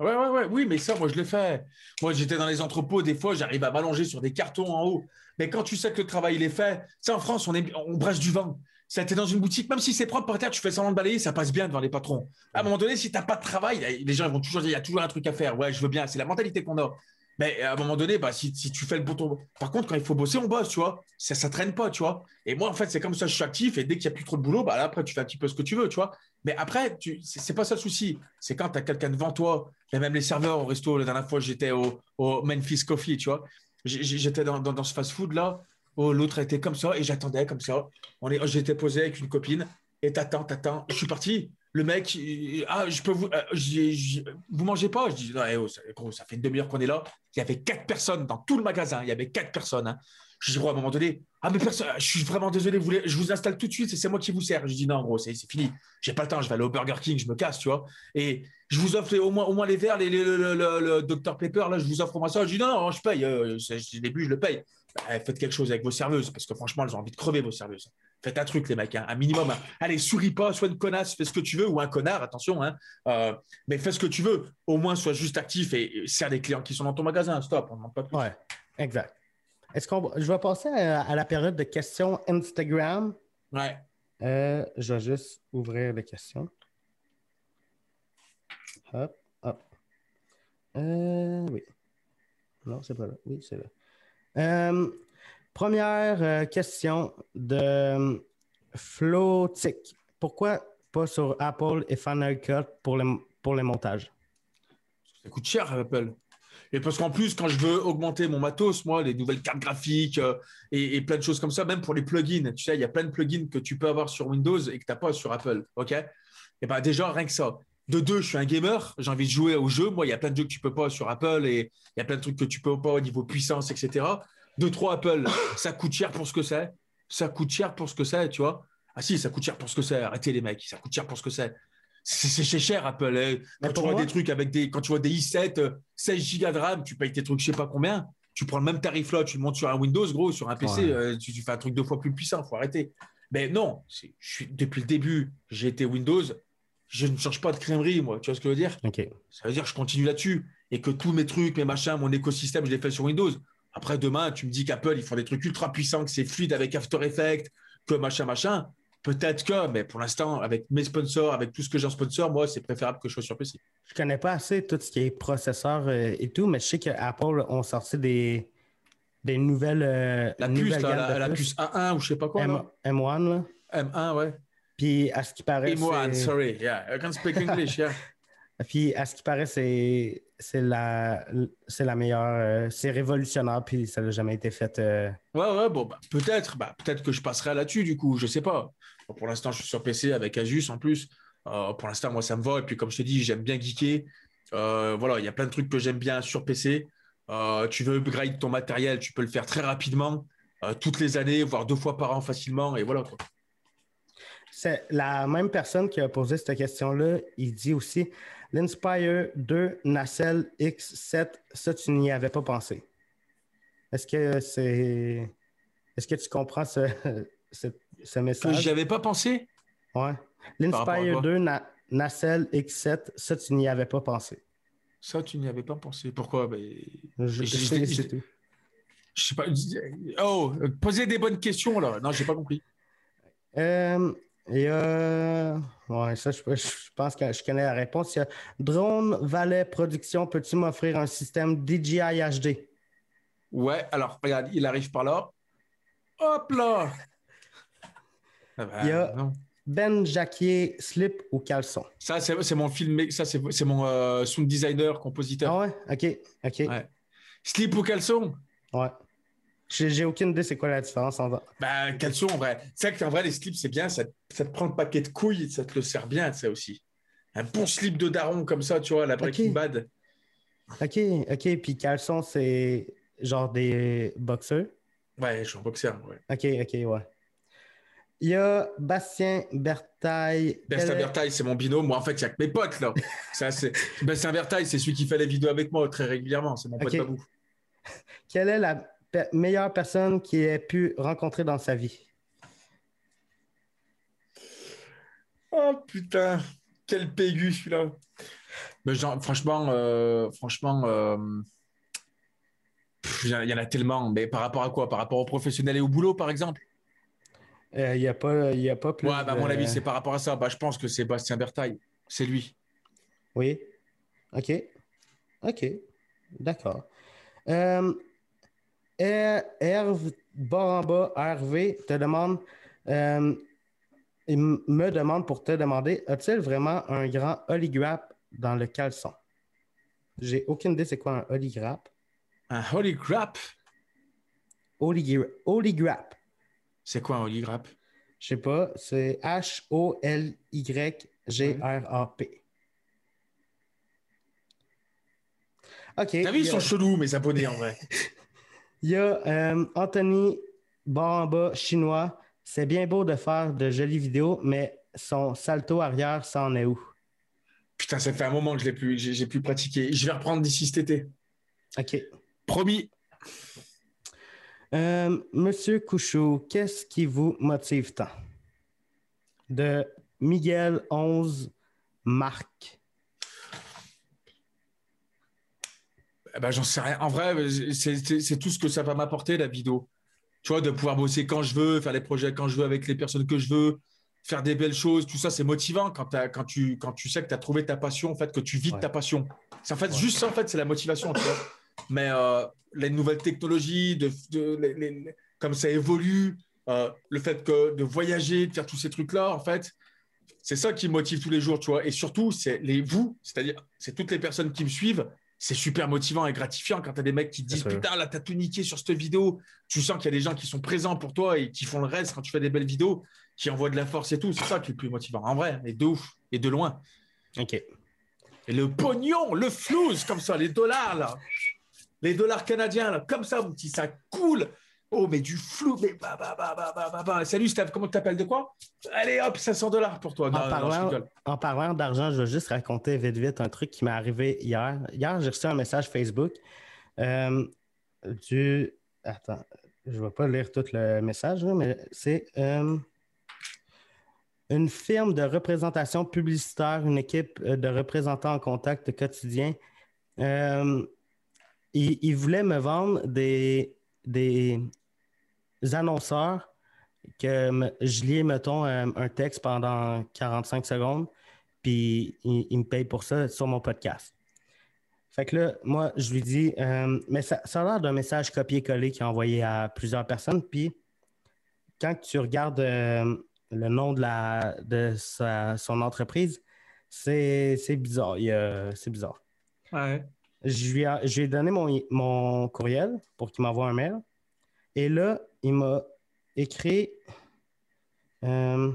Ouais, ouais, ouais, oui, mais ça, moi, je l'ai fait. Moi, j'étais dans les entrepôts, des fois, j'arrive à m'allonger sur des cartons en haut. Mais quand tu sais que le travail, il est fait, tu en France, on, est, on brasse du vent. Ça, t'es dans une boutique, même si c'est propre par terre, tu fais semblant de balayer, ça passe bien devant les patrons. À un moment donné, si tu n'as pas de travail, les gens vont toujours dire, il y a toujours un truc à faire. Ouais, je veux bien, c'est la mentalité qu'on a. Mais à un moment donné, bah, si, tu fais le bouton. Par contre, quand il faut bosser, on bosse, tu vois. Ça ne traîne pas, tu vois. Et moi, en fait, c'est comme ça, je suis actif. Et dès qu'il n'y a plus trop de boulot, bah, là, après, tu fais un petit peu ce que tu veux, tu vois. Mais après, ce n'est pas ça le souci. C'est quand tu as quelqu'un devant toi. Et même les serveurs au resto, la dernière fois, j'étais au, Memphis Coffee, tu vois. J'étais dans, dans, ce fast-food-là. Oh, l'autre était comme ça et j'attendais comme ça. J'étais posé avec une copine et t'attends, t'attends. Je suis parti le mec, ah, je peux vous, euh, vous mangez pas? Je dis, non, eh, oh, ça, fait une demi-heure qu'on est là. Il y avait quatre personnes dans tout le magasin. Il y avait quatre personnes. Hein. Je dis, gros, à un moment donné, ah, mais personne, je suis vraiment désolé, vous je vous installe tout de suite, c'est moi qui vous sers. Je dis, non, gros, c'est fini. J'ai pas le temps, je vais aller au Burger King, je me casse, tu vois. Et je vous offre au moins, au moins les verres, les, le, Dr Pepper, là, je vous offre au moins ça. Je dis, non, non, je paye. Euh, début, je le paye. Bah, faites quelque chose avec vos serveuses, parce que franchement, elles ont envie de crever vos serveuses. Faites un truc, les mecs, hein, un minimum. Allez, souris pas, sois une connasse, fais ce que tu veux, ou un connard, attention, hein, euh, mais fais ce que tu veux. Au moins, sois juste actif et, sers des clients qui sont dans ton magasin. Stop, on ne demande pas plus. Ouais, exact. Est-ce qu'on, je vais passer à, la période de questions Instagram. Ouais. Euh, je vais juste ouvrir les questions. Hop, hop. Euh, oui. Non, c'est pas là. Oui, c'est là. Première euh, question de Flotic. Pourquoi pas sur Apple et Final Cut pour, pour les montages? Ça coûte cher, Apple. Et parce qu'en plus, quand je veux augmenter mon matos, moi, les nouvelles cartes graphiques euh, et, plein de choses comme ça, même pour les plugins, tu sais, il y a plein de plugins que tu peux avoir sur Windows et que tu n'as pas sur Apple. OK? Et ben déjà, rien que ça. De deux, je suis un gamer, j'ai envie de jouer au jeu. Moi, il y a plein de jeux que tu peux pas sur Apple et il y a plein de trucs que tu peux pas au niveau puissance, etc. De trois, Apple, ça coûte cher pour ce que c'est. Ça coûte cher pour ce que c'est, tu vois. Ah si, ça coûte cher pour ce que c'est. Arrêtez les mecs, ça coûte cher pour ce que c'est. C'est cher Apple. hein. Quand tu vois moi- des trucs avec des, quand tu vois des i7, euh, 16 Go de RAM, tu payes tes trucs, je sais pas combien. Tu prends le même tarif là, tu le montes sur un Windows, gros, sur un PC, Ouais. euh, tu, tu fais un truc deux fois plus puissant. Faut arrêter. Mais non, c'est- je suis, depuis le début, j'ai été Windows. Je ne change pas de crèmerie, moi. Tu vois ce que je veux dire? Ça veut dire que je continue là-dessus et que tous mes trucs, mes machins, mon écosystème, je les fais sur Windows. Après, demain, tu me dis qu'Apple, ils font des trucs ultra puissants, que c'est fluide avec After Effects, que machin, machin. Peut-être que, mais pour l'instant, avec mes sponsors, avec tout ce que j'ai en sponsor, moi, c'est préférable que je sois sur PC. Je connais pas assez tout ce qui est processeur euh, et tout, mais je sais que Apple ont sorti des, des nouvelles. euh, La puce, nouvelle là, la, la puce A1 ou je sais pas quoi. M- là. M1, là. M1, ouais. Puis à ce qui paraît. M1, c'est- sorry. Yeah, I can speak English, yeah. (laughs) Puis à ce qui paraît, c'est c'est la, c'est la meilleure. euh, c'est révolutionnaire, puis ça n'a jamais été fait. euh, Ouais, ouais, bon, bah, peut-être. Bah, peut-être que je passerai là-dessus, du coup, je sais pas. Bon, pour l'instant, je suis sur PC avec Asus en plus. Euh, pour l'instant, moi, ça me va. Et puis, comme je t'ai dit, j'aime bien geeker. Voilà, il y a plein de trucs que j'aime bien sur PC. Tu veux upgrade ton matériel, tu peux le faire très rapidement, toutes les années, voire deux fois par an facilement. Et voilà. quoi. C'est la même personne qui a posé cette question-là. Il dit aussi l'Inspire 2 Nacelle X7, ça, tu n'y avais pas pensé. Est-ce que c'est. Est-ce que tu comprends ce, (laughs) ce, ce message? j'y avais pas pensé? Ouais. L'Inspire quoi? 2 Na- Nacelle X7, ça, tu n'y avais pas pensé. Ça, tu n'y avais pas pensé. Pourquoi? Ben, Je, Je- sais, je- c'est tout. Je sais pas. Oh, posez des bonnes questions là. Non, j'ai pas compris. Euh, il y a. Ouais, ça, je, je pense que je connais la réponse. Il y a Drone Valet Production, peux-tu m'offrir un système DJI HD? Ouais, alors regarde, il arrive par là. Hop là. Ah bah, Il y a- non. Ben Jacquier, slip ou caleçon? Ça, c'est mon film, ça, c'est mon euh, sound designer, compositeur. Ah ouais? Ok, ok. Ouais. Ouais. Slip ou caleçon? J'ai j'ai aucune idée c'est quoi la différence entre. Bah, caleçon, en vrai. C'est vrai qu'en vrai, les slips, c'est bien, ça, ça te prend le paquet de couilles, ça te le sert bien, ça aussi. Un bon slip de daron comme ça, tu vois, la Breaking. Bad. Ok, ok. Puis caleçon, c'est genre des boxeurs? Ouais, je suis un boxeur, ouais. Ok, ok, ouais. Il y a Bastien Bertaille. Bastien Bertaille, c'est mon binôme. Moi, en fait, il n'y a que mes potes, là. (laughs) Ça. Bastien Bertaille, c'est celui qui fait les vidéos avec moi très régulièrement. C'est mon pote Ok. Babou. Quelle est la pe- meilleure personne qui ait pu rencontrer dans sa vie? Oh putain, quel pégu celui-là. Mais genre, franchement, euh, franchement, euh, il y, en a- il y en a tellement. Mais par rapport à quoi? Par rapport aux professionnels et au boulot, par exemple? Euh, Il n'y a, pas- y a pas plus. Ouais, bah, à mon avis, c'est par rapport à ça. Bah, je pense que c'est Bastien Bertaille. C'est lui. Oui. OK. OK. D'accord. Her- Herve Baramba RV te demande, euh, il me demande pour te demander, a-t-il vraiment un grand oligrap dans le caleçon? J'ai aucune idée c'est quoi un oligrap. Un holy crap. Oligra- Oligrap. C'est quoi un holy crap Je sais pas, c'est H-O-L-Y-G-R-A-P. OK. T'as vu, il ils sont chelous, mes abonnés, en vrai. (laughs) Il y a euh, Anthony Baramba, chinois. C'est bien beau de faire de jolies vidéos, mais son salto arrière, ça en est où? Putain, ça fait un moment que je l'ai plus, j'ai, pratiquer. Je vais reprendre d'ici cet été. OK. Promis. Euh, Monsieur Couchot, qu'est-ce qui vous motive tant? De Miguel 11 Marc. Ben, j'en sais rien. En vrai, c'est, tout ce que ça va m'apporter, la vidéo. Tu vois, de pouvoir bosser quand je veux, faire les projets quand je veux, avec les personnes que je veux, faire des belles choses, tout ça, c'est motivant quand, quand, tu, quand tu sais que tu as trouvé ta passion, en fait, que tu vis Ouais. ta passion. C'est en fait Ouais. juste ça, en fait, c'est la motivation, tu vois. Mais euh, les nouvelles technologies, de, de- les- les- comme ça évolue, euh, le fait que de voyager, de faire tous ces trucs-là, en fait, c'est ça qui me motive tous les jours, tu vois. Et surtout, c'est les vous, c'est-à-dire, c'est toutes les personnes qui me suivent c'est super motivant et gratifiant quand tu as des mecs qui te disent. Putain, là, t'as tout niqué sur cette vidéo. Tu sens qu'il y a des gens qui sont présents pour toi et qui font le reste quand tu fais des belles vidéos, qui envoient de la force et tout. C'est ça qui est le plus motivant. En vrai, et de ouf, et de loin. OK. Et le pognon, le flouze, comme ça, les dollars, là. Les dollars canadiens, là, comme ça, mon petit, ça coule. Oh, mais du flou, mais bah, bah, bah, bah, bah, bah, bah. Salut, Steph, comment tu t'appelles de quoi? Allez, hop, 500 dollars pour toi. Non, parlant-. En parlant d'argent, je vais juste raconter vite vite un truc qui m'est arrivé hier. Hier, j'ai reçu un message Facebook euh, du. Attends, je ne vais pas lire tout le message, mais c'est euh, une firme de représentation publicitaire, une équipe euh, de représentants en contact quotidien. Euh, ils, ils voulaient me vendre des, des annonceurs que je lis, mettons, un, un texte pendant 45 secondes, puis il, il me paye pour ça sur mon podcast. Fait que là, moi, je lui dis, euh, mais ça, ça a l'air d'un message copié-collé qu'il a envoyé à plusieurs personnes, puis quand tu regardes euh, le nom de, la, de sa- son entreprise, c'est bizarre. C'est bizarre. Ouais. Je lui, ai, je lui ai donné mon, mon courriel pour qu'il m'envoie un mail. Et là, il m'a écrit euh,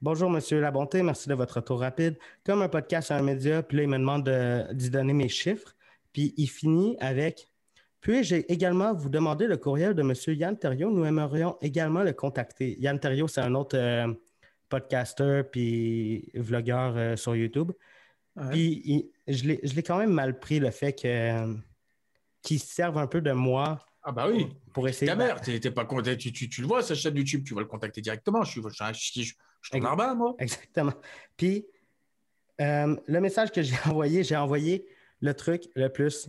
Bonjour, Monsieur La Bonté, merci de votre retour rapide. Comme un podcast à un média, puis là, il me demande de- d'y donner mes chiffres. Puis il finit avec Puis-je également vous demander le courriel de Monsieur Yann Terriot Nous aimerions également le contacter. Yann Terriot, c'est un autre euh, podcaster puis vlogueur euh, sur YouTube. Ouais. Puis il- je l'ai quand même mal pris le fait euh, qu'ils se servent un peu de moi Ah, bah oui. pour essayer. Ta mère, t'es pas content. Tu, tu, tu le vois, sa chaîne YouTube, tu vas le contacter directement. Je suis, je, je, je, ton larbin, moi. Exactement. Puis euh, le message que j'ai (laughs) envoyé, j'ai envoyé le truc le plus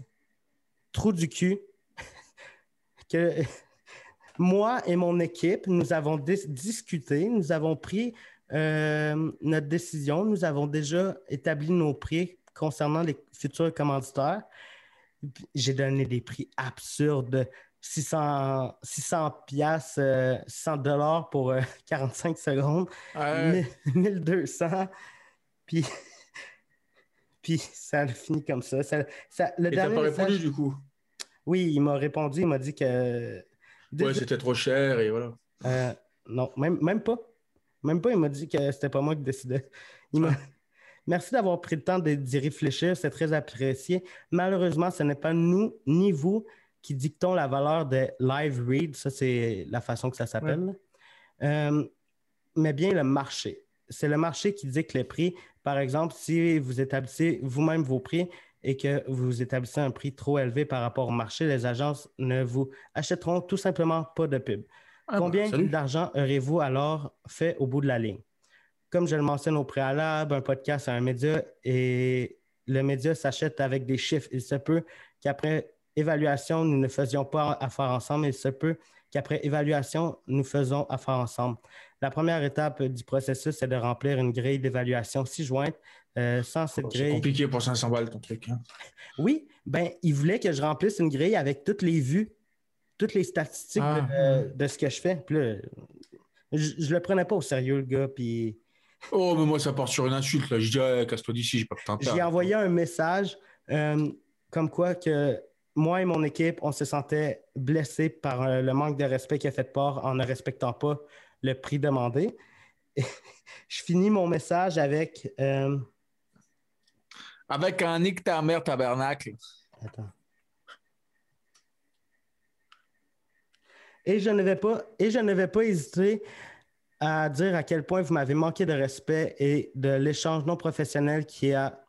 trou du cul (laughs) que (laughs) moi et mon équipe, nous avons dis- discuté, nous avons pris euh, notre décision, nous avons déjà établi nos prix concernant les futurs commanditaires. J'ai donné des prix absurdes. 600, 600 piastres, euh, 600 dollars pour euh, (laughs) 45 secondes. Ouais. 1200. Puis, (laughs) puis ça a fini comme ça. Ça- ça- le Et t'as dernier pas message- répondu, du coup? Oui, il m'a répondu. Il m'a dit que. Ouais, c'était trop cher et voilà. Euh, non, même, même pas. Même pas, il m'a dit que c'était pas moi qui décidais. Il m'a- (laughs) Merci d'avoir pris le temps d'y réfléchir, c'est très apprécié. Malheureusement, ce n'est pas nous ni vous qui dictons la valeur de live read, ça c'est la façon que ça s'appelle. Euh, mais bien le marché. C'est le marché qui dicte les prix. Par exemple, si vous établissez vous-même vos prix et que vous établissez un prix trop élevé par rapport au marché, les agences ne vous achèteront tout simplement pas de pub. Ah, Combien d'argent aurez-vous alors fait au bout de la ligne? Comme je le mentionne au préalable, un podcast, c'est un média et le média s'achète avec des chiffres. Il se peut qu'après évaluation, nous ne faisions pas affaire ensemble. Il se peut qu'après évaluation, nous faisons affaire ensemble. La première étape du processus, c'est de remplir une grille d'évaluation ci-jointe. Euh, sans cette Oh, C'est grille, compliqué pour 500 balles, ton truc. hein. oui, ben, il voulait que je remplisse une grille avec toutes les vues, toutes les statistiques Ah. de, de ce que je fais. Puis là, je, je le prenais pas au sérieux, le gars. Puis Oh, mais moi, ça part sur une insulte. Là. Je dis, casse-toi d'ici, j'ai pas de temps. j'ai envoyé un message euh, comme quoi que moi et mon équipe, on se sentait blessés par euh, le manque de respect qu'il a fait part en ne respectant pas le prix demandé. (laughs) je finis mon message avec. euh, Avec un nick ta mère tabernacle. Attends. Et je ne vais pas, et je ne vais pas hésiter à dire à quel point vous m'avez manqué de respect et de l'échange non professionnel qui, a,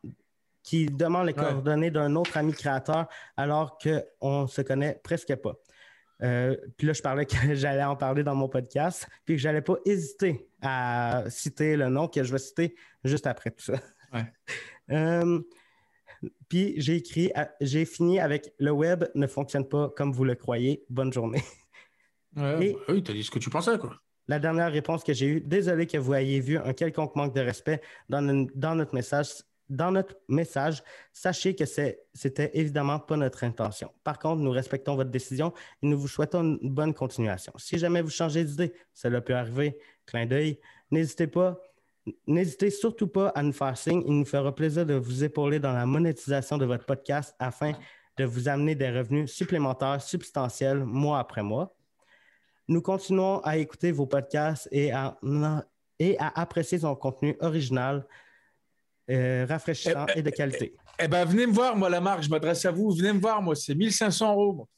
qui demande les Ouais. coordonnées d'un autre ami créateur alors qu'on ne se connaît presque pas. Euh, puis là, je parlais que (laughs) j'allais en parler dans mon podcast, puis que j'allais pas hésiter à citer le nom que je vais citer juste après tout ça. Ouais. (laughs) Euh, puis j'ai écrit, j'ai fini avec le web ne fonctionne pas comme vous le croyez. Bonne journée. Ouais, Et- oui, t'as dit ce que tu pensais, quoi. La dernière réponse que j'ai eue, désolé que vous ayez vu un quelconque manque de respect dans, dans notre message. Dans notre message, sachez que c'était évidemment pas notre intention. Par contre, nous respectons votre décision et nous vous souhaitons une bonne continuation. Si jamais vous changez d'idée, cela peut arriver, clin d'œil, n'hésitez pas N'hésitez surtout pas à nous faire signe. Il nous fera plaisir de vous épauler dans la monétisation de votre podcast afin de vous amener des revenus supplémentaires substantiels mois après mois. Nous continuons à écouter vos podcasts et à, et à apprécier son contenu original, euh, rafraîchissant et de qualité. Eh bien, venez me voir, moi, la marque, je m'adresse à vous. Venez me voir, moi, c'est 1500 euros. moi.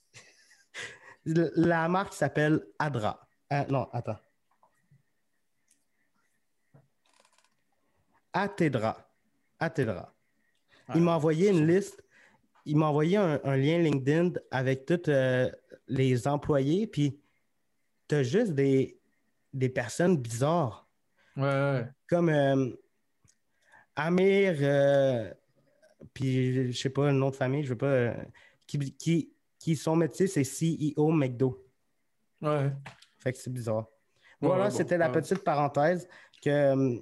La marque s'appelle Adra. Euh, non, attends. Atedra. Atedra. Il m'a envoyé une liste. Il m'a envoyé un, un lien LinkedIn avec tous euh, les employés, puis tu as juste des, des personnes bizarres. Ouais, ouais. Comme Amir, euh, puis je sais pas le nom de famille, je veux pas. euh, qui, qui, qui son métier, c'est CEO McDo. ouais. Fait que c'est bizarre. Voilà, ouais, bon, c'était la ouais. petite parenthèse que. euh,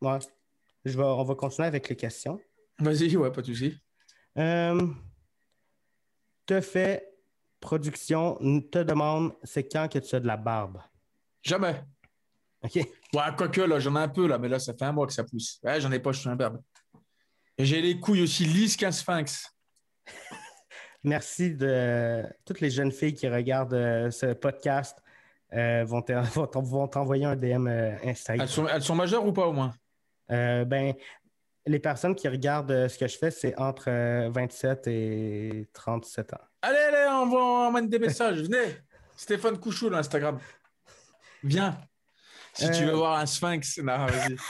ouais, je vais, on va continuer avec les questions. Vas-y, ouais, pas de souci. Euh, te fait production, te demande c'est quand que tu as de la barbe? Jamais. OK? Ouais, quoique, là, j'en ai un peu, là, mais là, ça fait un mois que ça pousse. Ouais, j'en ai pas, je suis un berbe. Et j'ai les couilles aussi lisses qu'un sphinx. (laughs) Merci de toutes les jeunes filles qui regardent euh, ce podcast. euh, vont te- (laughs) vont t'en- vont t'envoyer un DM euh, Instagram. Elles sont, elles sont majeures ou pas, au moins? Ben, les personnes qui regardent ce que je fais, c'est entre euh, 27 et 37 ans. Allez, allez, envoie, envoie des messages. Venez. Stéphane Couchou, là, Instagram. Viens. Si tu Euh. veux voir un sphinx. Non, vas-y. (laughs)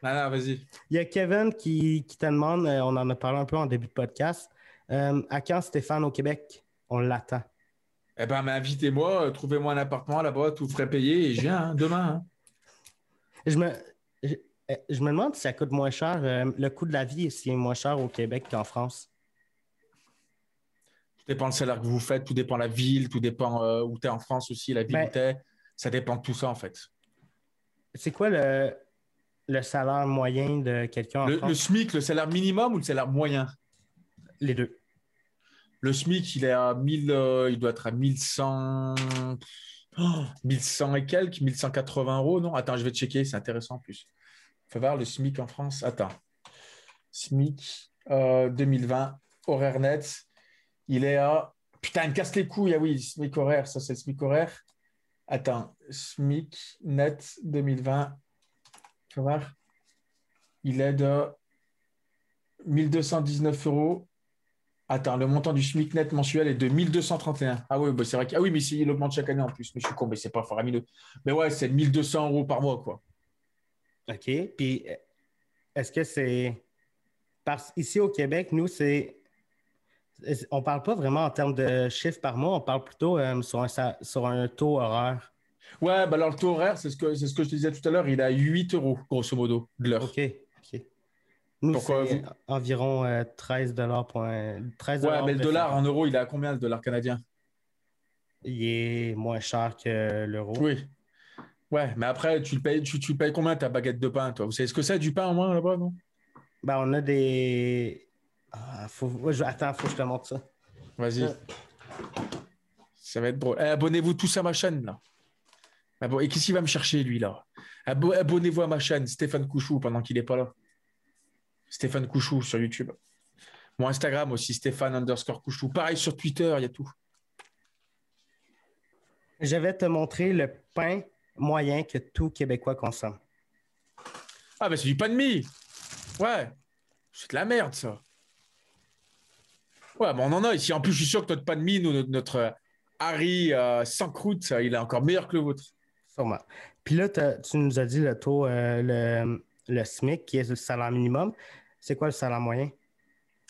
Non, non, vas-y. Il y a Kevin qui, qui te demande, euh, on en a parlé un peu en début de podcast, euh, à quand Stéphane au Québec? On l'attend? Eh ben, invitez-moi, euh, trouvez-moi un appartement là-bas, tout frais payé et je viens hein, demain. hein. Je me, je, euh, je me demande si ça coûte moins cher, euh, le coût de la vie, s'il est moins cher au Québec qu'en France. Tout dépend le salaire que vous faites, tout dépend la ville, tout dépend euh, où tu es en France aussi, la ville Ben- où tu es. Ça dépend de tout ça, en fait. C'est quoi le, le salaire moyen de quelqu'un en Le, France? le SMIC, le salaire minimum ou le salaire moyen? Les deux. Le SMIC, il est à 1000, euh, il doit être à 1100, oh, 1100 et quelques, 1180 euros, non? Attends, je vais checker, c'est intéressant en plus. Faut voir le SMIC en France. Attends. SMIC euh, 2020, horaire net, il est à. Putain, il me casse les couilles. Ah oui, SMIC horaire, ça c'est le SMIC horaire. Attends, SMIC net 2020, faut voir. Il est de 1219 euros. Attends, le montant du SMIC net mensuel est de 1231. Ah oui, bah c'est vrai. Ah oui, mais si, il augmente chaque année en plus. Mais je suis con, mais c'est pas faramineux. Mais ouais, c'est 1200 euros par mois, quoi. OK. Puis, est-ce que c'est. Parce ici au Québec, nous, c'est. On parle pas vraiment en termes de chiffres par mois, on parle plutôt euh, sur, un, sur un taux horaire? Ouais, bah alors le taux horaire, c'est ce, que, ce que je te disais tout à l'heure, il est à 8 euros, grosso modo, de l'heure. OK. OK. Nous, Pourquoi c'est vous- environ euh, 13 point... 13 Ouais, mais le dollar en euros, il est à combien le dollar canadien? Il est moins cher que l'euro. Oui. Ouais, mais après, tu le payes, tu, tu le payes combien ta baguette de pain, toi? Vous savez ce que c'est du pain au moins là-bas, non? Ben, on a des. Ah, faut... ouais, je- Attends, faut que je te montre ça. Vas-y. Ouais. Ça va être drôle. Eh, Abonnez-vous tous à ma chaîne, là. Ah et qu'est-ce qu'il va me chercher, lui, là? Abo- Abonnez-vous à ma chaîne, Stéphane Couchou, pendant qu'il n'est pas là. Stéphane Couchou sur YouTube. Mon Instagram aussi, Stéphane underscore Couchou. Pareil sur Twitter, il y a tout. Je vais te montrer le pain moyen que tout Québécois consomme. Ah, ben c'est du pain de mie. Ouais. C'est de la merde, ça. Ouais, mais on en a ici. En plus, je suis sûr que notre mie, nous, notre, notre, euh, Harry euh, sans croûte, ça, il est encore meilleur que le vôtre. Sûrement. Puis là, tu nous as dit le taux, euh, le, le SMIC, qui est le salaire minimum. C'est quoi le salaire moyen?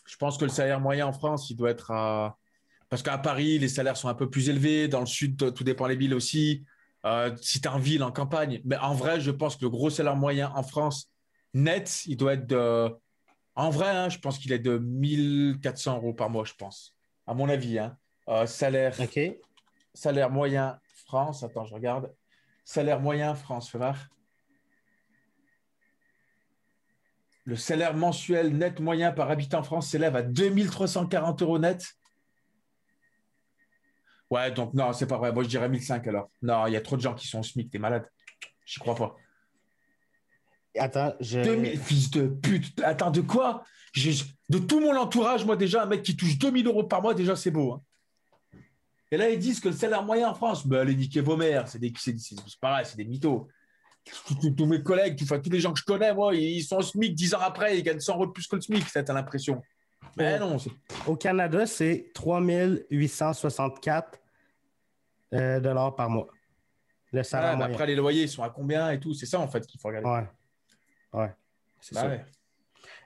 Je pense que le salaire moyen en France, il doit être à. Parce qu'à Paris, les salaires sont un peu plus élevés. Dans le sud, tout dépend des villes aussi. Euh, si tu es en ville, en campagne. Mais en vrai, je pense que le gros salaire moyen en France, net, il doit être de. En vrai, hein, je pense qu'il est de 1400 euros par mois, je pense. À mon avis. Hein. Euh, salaire, moyen France. Attends, je regarde. Salaire moyen France, fais voir. Le salaire mensuel net moyen par habitant en France s'élève à 2340 euros net. Ouais, donc non, c'est pas vrai. Moi, je dirais 1005 alors. Non, il y a trop de gens qui sont au SMIC, t'es malade. J'y crois pas. Attends, je. 2000, fils de pute. Attends, de quoi? De tout mon entourage, moi, déjà, un mec qui touche 2000 euros par mois, déjà, c'est beau. hein. Et là, ils disent que le salaire moyen en France, ben, allez niquer vos mères. C'est des, pareil, c'est des mythos. Tous, mes collègues, enfin, tous les gens que je connais, moi, ils sont au SMIC 10 ans après, ils gagnent 100 euros de plus que le SMIC, ça, t'as l'impression. Mais non, c'est Au Canada, c'est 3864 euh, dollars par mois. Le salaire moyen. après, les loyers ils sont à combien et tout? C'est ça, en fait, qu'il faut regarder. Ouais. Ouais. C'est Bah ça. ouais.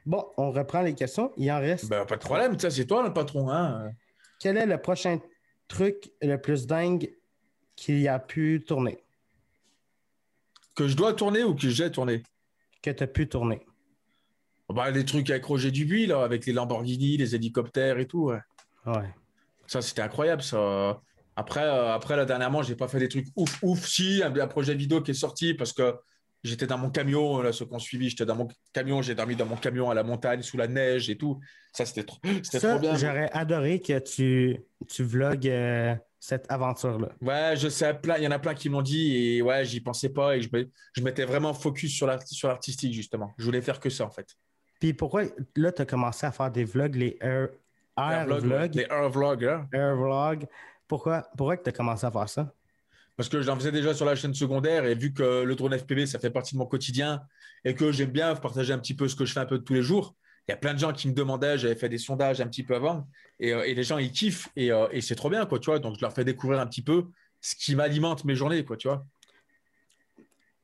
Bon, on reprend les questions. Il en reste. Bah, pas de problème, ça, c'est toi le patron. Hein? Quel est le prochain truc le plus dingue qu'il a pu tourner? Que je dois tourner ou que j'ai tourné? Que tu as pu tourner? bah, Les trucs avec Roger Dubuis, là, avec les Lamborghini, les hélicoptères et tout. ouais. Ouais. Ça, c'était incroyable, ça. Après, euh, après là, dernièrement, j'ai pas fait des trucs ouf, ouf. Si, un, un projet vidéo qui est sorti parce que j'étais dans mon camion, là, ceux qui ont suivi, j'étais dans mon camion, j'ai dormi dans mon camion à la montagne, sous la neige et tout. Ça, c'était trop, trop bien. j'aurais adoré que tu, tu vlogues euh, cette aventure-là. Ouais, je sais, plein, il y en a plein qui m'ont dit et ouais, j'y pensais pas et je, je m'étais vraiment focus sur l'art- sur l'artistique, justement. Je voulais faire que ça, en fait. Puis pourquoi, là, tu as commencé à faire des vlogs, les air, vlogs, Les Air Vlog, hein. air vlogs. Pourquoi, pourquoi tu as commencé à faire ça? Parce que j'en faisais déjà sur la chaîne secondaire et vu que le drone FPV, ça fait partie de mon quotidien et que j'aime bien partager un petit peu ce que je fais un peu tous les jours, il y a plein de gens qui me demandaient, j'avais fait des sondages un petit peu avant et, euh, et les gens, ils kiffent et, euh, et c'est trop bien, quoi, tu vois. Donc, je leur fais découvrir un petit peu ce qui m'alimente mes journées, quoi, tu vois.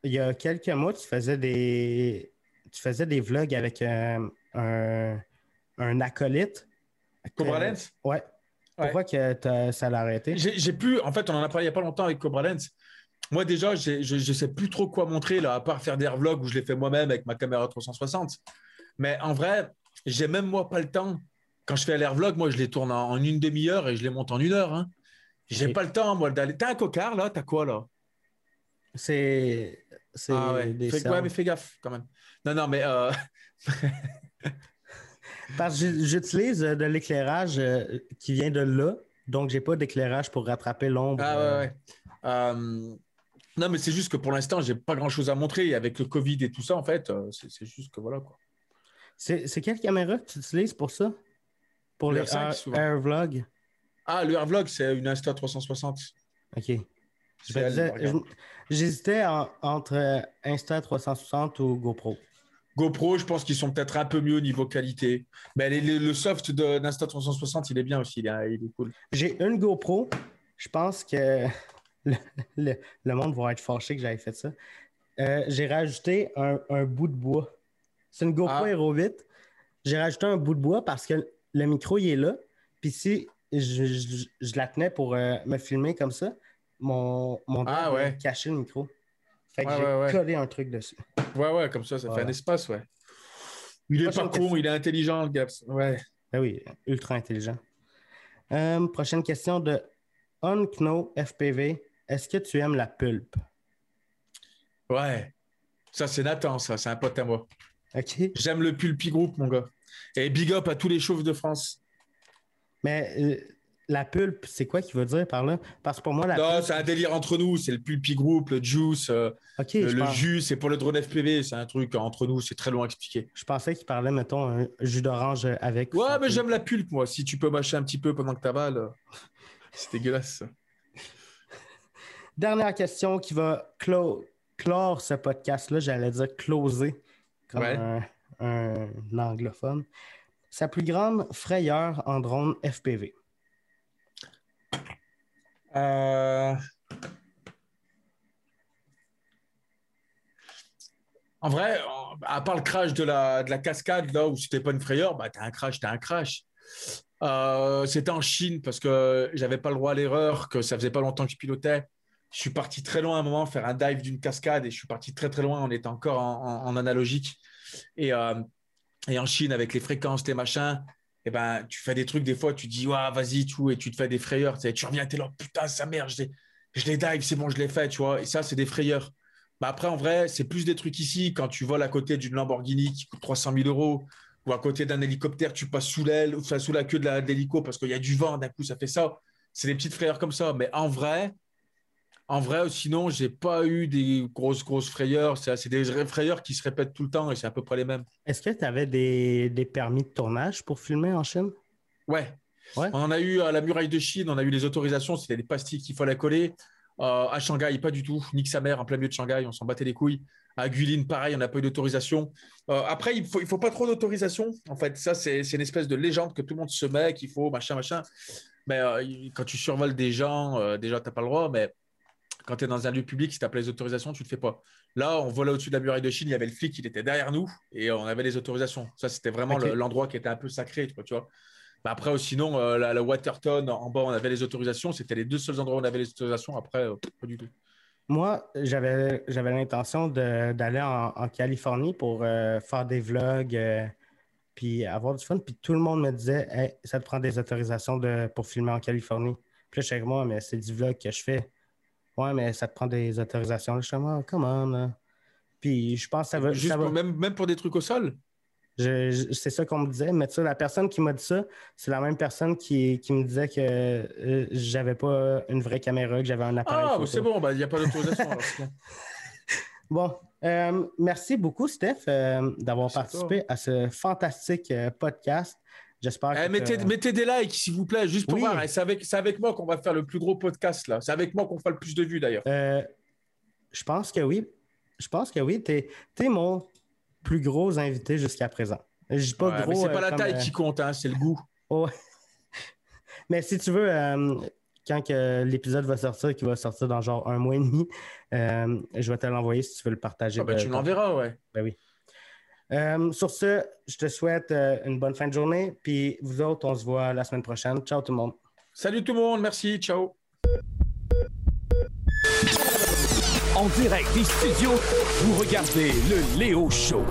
Il y a quelques mois, tu faisais des, tu faisais des vlogs avec euh, un, un acolyte. Cobra Lens Ouais. Pourquoi que t'as- ça l'a arrêté? J'ai plus, en fait, on en a parlé il n'y a pas longtemps avec Cobra Lens. Moi, déjà, je ne sais plus trop quoi montrer, là, à part faire des vlogs où je les fais moi-même avec ma caméra 360. Mais en vrai, j'ai même moi pas le temps. Quand je fais l'air vlog, moi, je les tourne en, en une demi-heure et je les monte en une heure. Hein. J'ai pas le temps, moi, d'aller. T'as un cocard, là? T'as quoi, là? C'est. Ah ouais. des Fais, ouais, mais fais gaffe, quand même. Non, non, mais. euh, (laughs) (laughs) Parce que j'utilise euh, de l'éclairage euh, qui vient de là, donc j'ai pas d'éclairage pour rattraper l'ombre. Ah ouais, euh, ouais. Euh, Non, mais c'est juste que pour l'instant, j'ai pas grand-chose à montrer. Avec le Covid et tout ça, en fait, c'est juste que voilà, quoi. C'est quelle caméra que tu utilises pour ça? Pour Le les R5 air, souvent. air vlog? Ah, le Airvlog, c'est une Insta 360. OK. J'hésitais en- entre euh, Insta 360 ou GoPro. GoPro, je pense qu'ils sont peut-être un peu mieux au niveau qualité. Mais les- les- le soft de- d'Insta 360, il est bien aussi. Il est, il est cool. J'ai une GoPro. Je pense que (laughs) le, le- le monde va être fâché que j'avais fait ça. Euh, j'ai rajouté un, un bout de bois. C'est une GoPro Ah. Hero 8. J'ai rajouté un bout de bois parce que le micro, il est là. Puis si je, je- je la tenais pour euh, me filmer comme ça, mon, mon Ah, ouais. cacher le micro. Fait que Ouais, j'ai ouais, ouais. collé un truc dessus. Ouais, ouais, comme ça, ça fait un espace, ouais. Il est Prochaine pas con, il est intelligent, le gars. Ouais. Ah oui, ultra intelligent. Euh, prochaine question de Unkno FPV. Est-ce que tu aimes la pulpe? Ouais. Ça, c'est Nathan, ça. C'est un pote à moi. OK. J'aime le Pulpi Group, mon gars. Et big up à tous les chauves de France. Mais euh, la pulpe, c'est quoi qu'il veut dire par là? Parce que pour moi, la Non, pulpe. c'est un délire entre nous. C'est le Pulpi Group, le Juice. euh, le jus, c'est pour le drone FPV. C'est un truc entre nous. C'est très long à expliquer. je pensais qu'il parlait, mettons, un jus d'orange avec. ou Ouais, mais j'aime la pulpe, moi. Si tu peux mâcher un petit peu pendant que t'avales, (laughs) c'est dégueulasse. Dernière question qui va clo- clore ce podcast-là. J'allais dire closer comme Ouais. un, un anglophone. Sa plus grande frayeur en drone FPV. Euh, En vrai, à part le crash de la, de la cascade, là où c'était pas une frayeur, bah, t'as un crash, t'as un crash. Euh, c'était en Chine parce que j'avais pas le droit à l'erreur, que ça faisait pas longtemps que je pilotais. Je suis parti très loin à un moment faire un dive d'une cascade et je suis parti très très loin. On était encore en, analogique. Et, euh, et en Chine, avec les fréquences, les machins, et ben, tu fais des trucs, des fois, tu dis, ouais, vas-y, tout, et tu te fais des frayeurs. Tu, reviens, t'es là, putain, sa mère, je l'ai, je l'ai dive, c'est bon, je l'ai fait, tu vois. Et ça, c'est des frayeurs. Bah après, en vrai, c'est plus des trucs ici. Quand tu voles à côté d'une Lamborghini qui coûte 300 000 euros, ou à côté d'un hélicoptère, tu passes sous l'aile, ou sous la queue de l'hélico parce qu'il y a du vent, d'un coup, ça fait ça. C'est des petites frayeurs comme ça. Mais en vrai, En vrai, sinon, j'ai pas eu des grosses, grosses frayeurs. C'est des frayeurs qui se répètent tout le temps et c'est à peu près les mêmes. Est-ce que tu avais des, des, permis de tournage pour filmer en Chine? Ouais. ouais. On en a eu à la muraille de Chine, on a eu les autorisations, c'était des pastilles qu'il fallait coller. Euh, à Shanghai, pas du tout. Nique sa mère en plein milieu de Shanghai, on s'en battait les couilles. À Guilin, pareil, on n'a pas eu d'autorisation. Euh, après, il faut, il faut pas trop d'autorisation. En fait, ça, c'est une espèce de légende que tout le monde se met, qu'il faut, machin, machin. Mais euh, quand tu survoles des gens, déjà, tu n'as pas le droit. Mais quand tu es dans un lieu public, si tu as pas les autorisations, tu ne le fais pas. Là, on volait au-dessus de la muraille de Chine, il y avait le flic, il était derrière nous et on avait les autorisations. Ça, c'était vraiment l'endroit qui était un peu sacré, tu vois. Bah, après, euh, sinon, euh, la, Waterton, en bas, on avait les autorisations. C'était les deux seuls endroits où on avait les autorisations. Après, euh, pas du tout. Moi, j'avais, l'intention d'aller en, Californie pour faire des vlogs puis avoir du fun. Puis tout le monde me disait ça te prend des autorisations de, pour filmer en Californie. Puis là, je moi, mais c'est du vlog que je fais. Ouais, mais ça te prend des autorisations. Suis comme, comment, Puis je pense que ça va. Juste même, même pour des trucs au sol? c'est ça qu'on me disait. Mais tu sais, la personne qui m'a dit ça, c'est la même personne qui, me disait que euh, j'avais pas une vraie caméra, que j'avais un appareil. Ah, c'est bon, ben, il n'y a pas d'autorisation. (laughs) bon, euh, merci beaucoup, Steph, euh, d'avoir participé à ce fantastique podcast. J'espère eh, que. mettez, des likes, s'il vous plaît, juste pour voir. C'est avec, avec, moi qu'on va faire le plus gros podcast, là. C'est avec moi qu'on fera le plus de vues, d'ailleurs. je pense que oui. Je pense que oui. Tu es, mon plus gros invités jusqu'à présent. Je pas gros. C'est pas la euh, taille qui compte, hein, c'est le goût. (laughs) mais si tu veux, euh, quand l'épisode va sortir, qui va sortir dans genre un mois et demi, euh, je vais te l'envoyer si tu veux le partager. Ah, ben, tu l'enverras, ouais. Ben oui. Sur ce, je te souhaite une bonne fin de journée. Puis vous autres, on se voit la semaine prochaine. Ciao tout le monde. Salut tout le monde. Merci. Ciao. En direct des studios, vous regardez le Léo Show.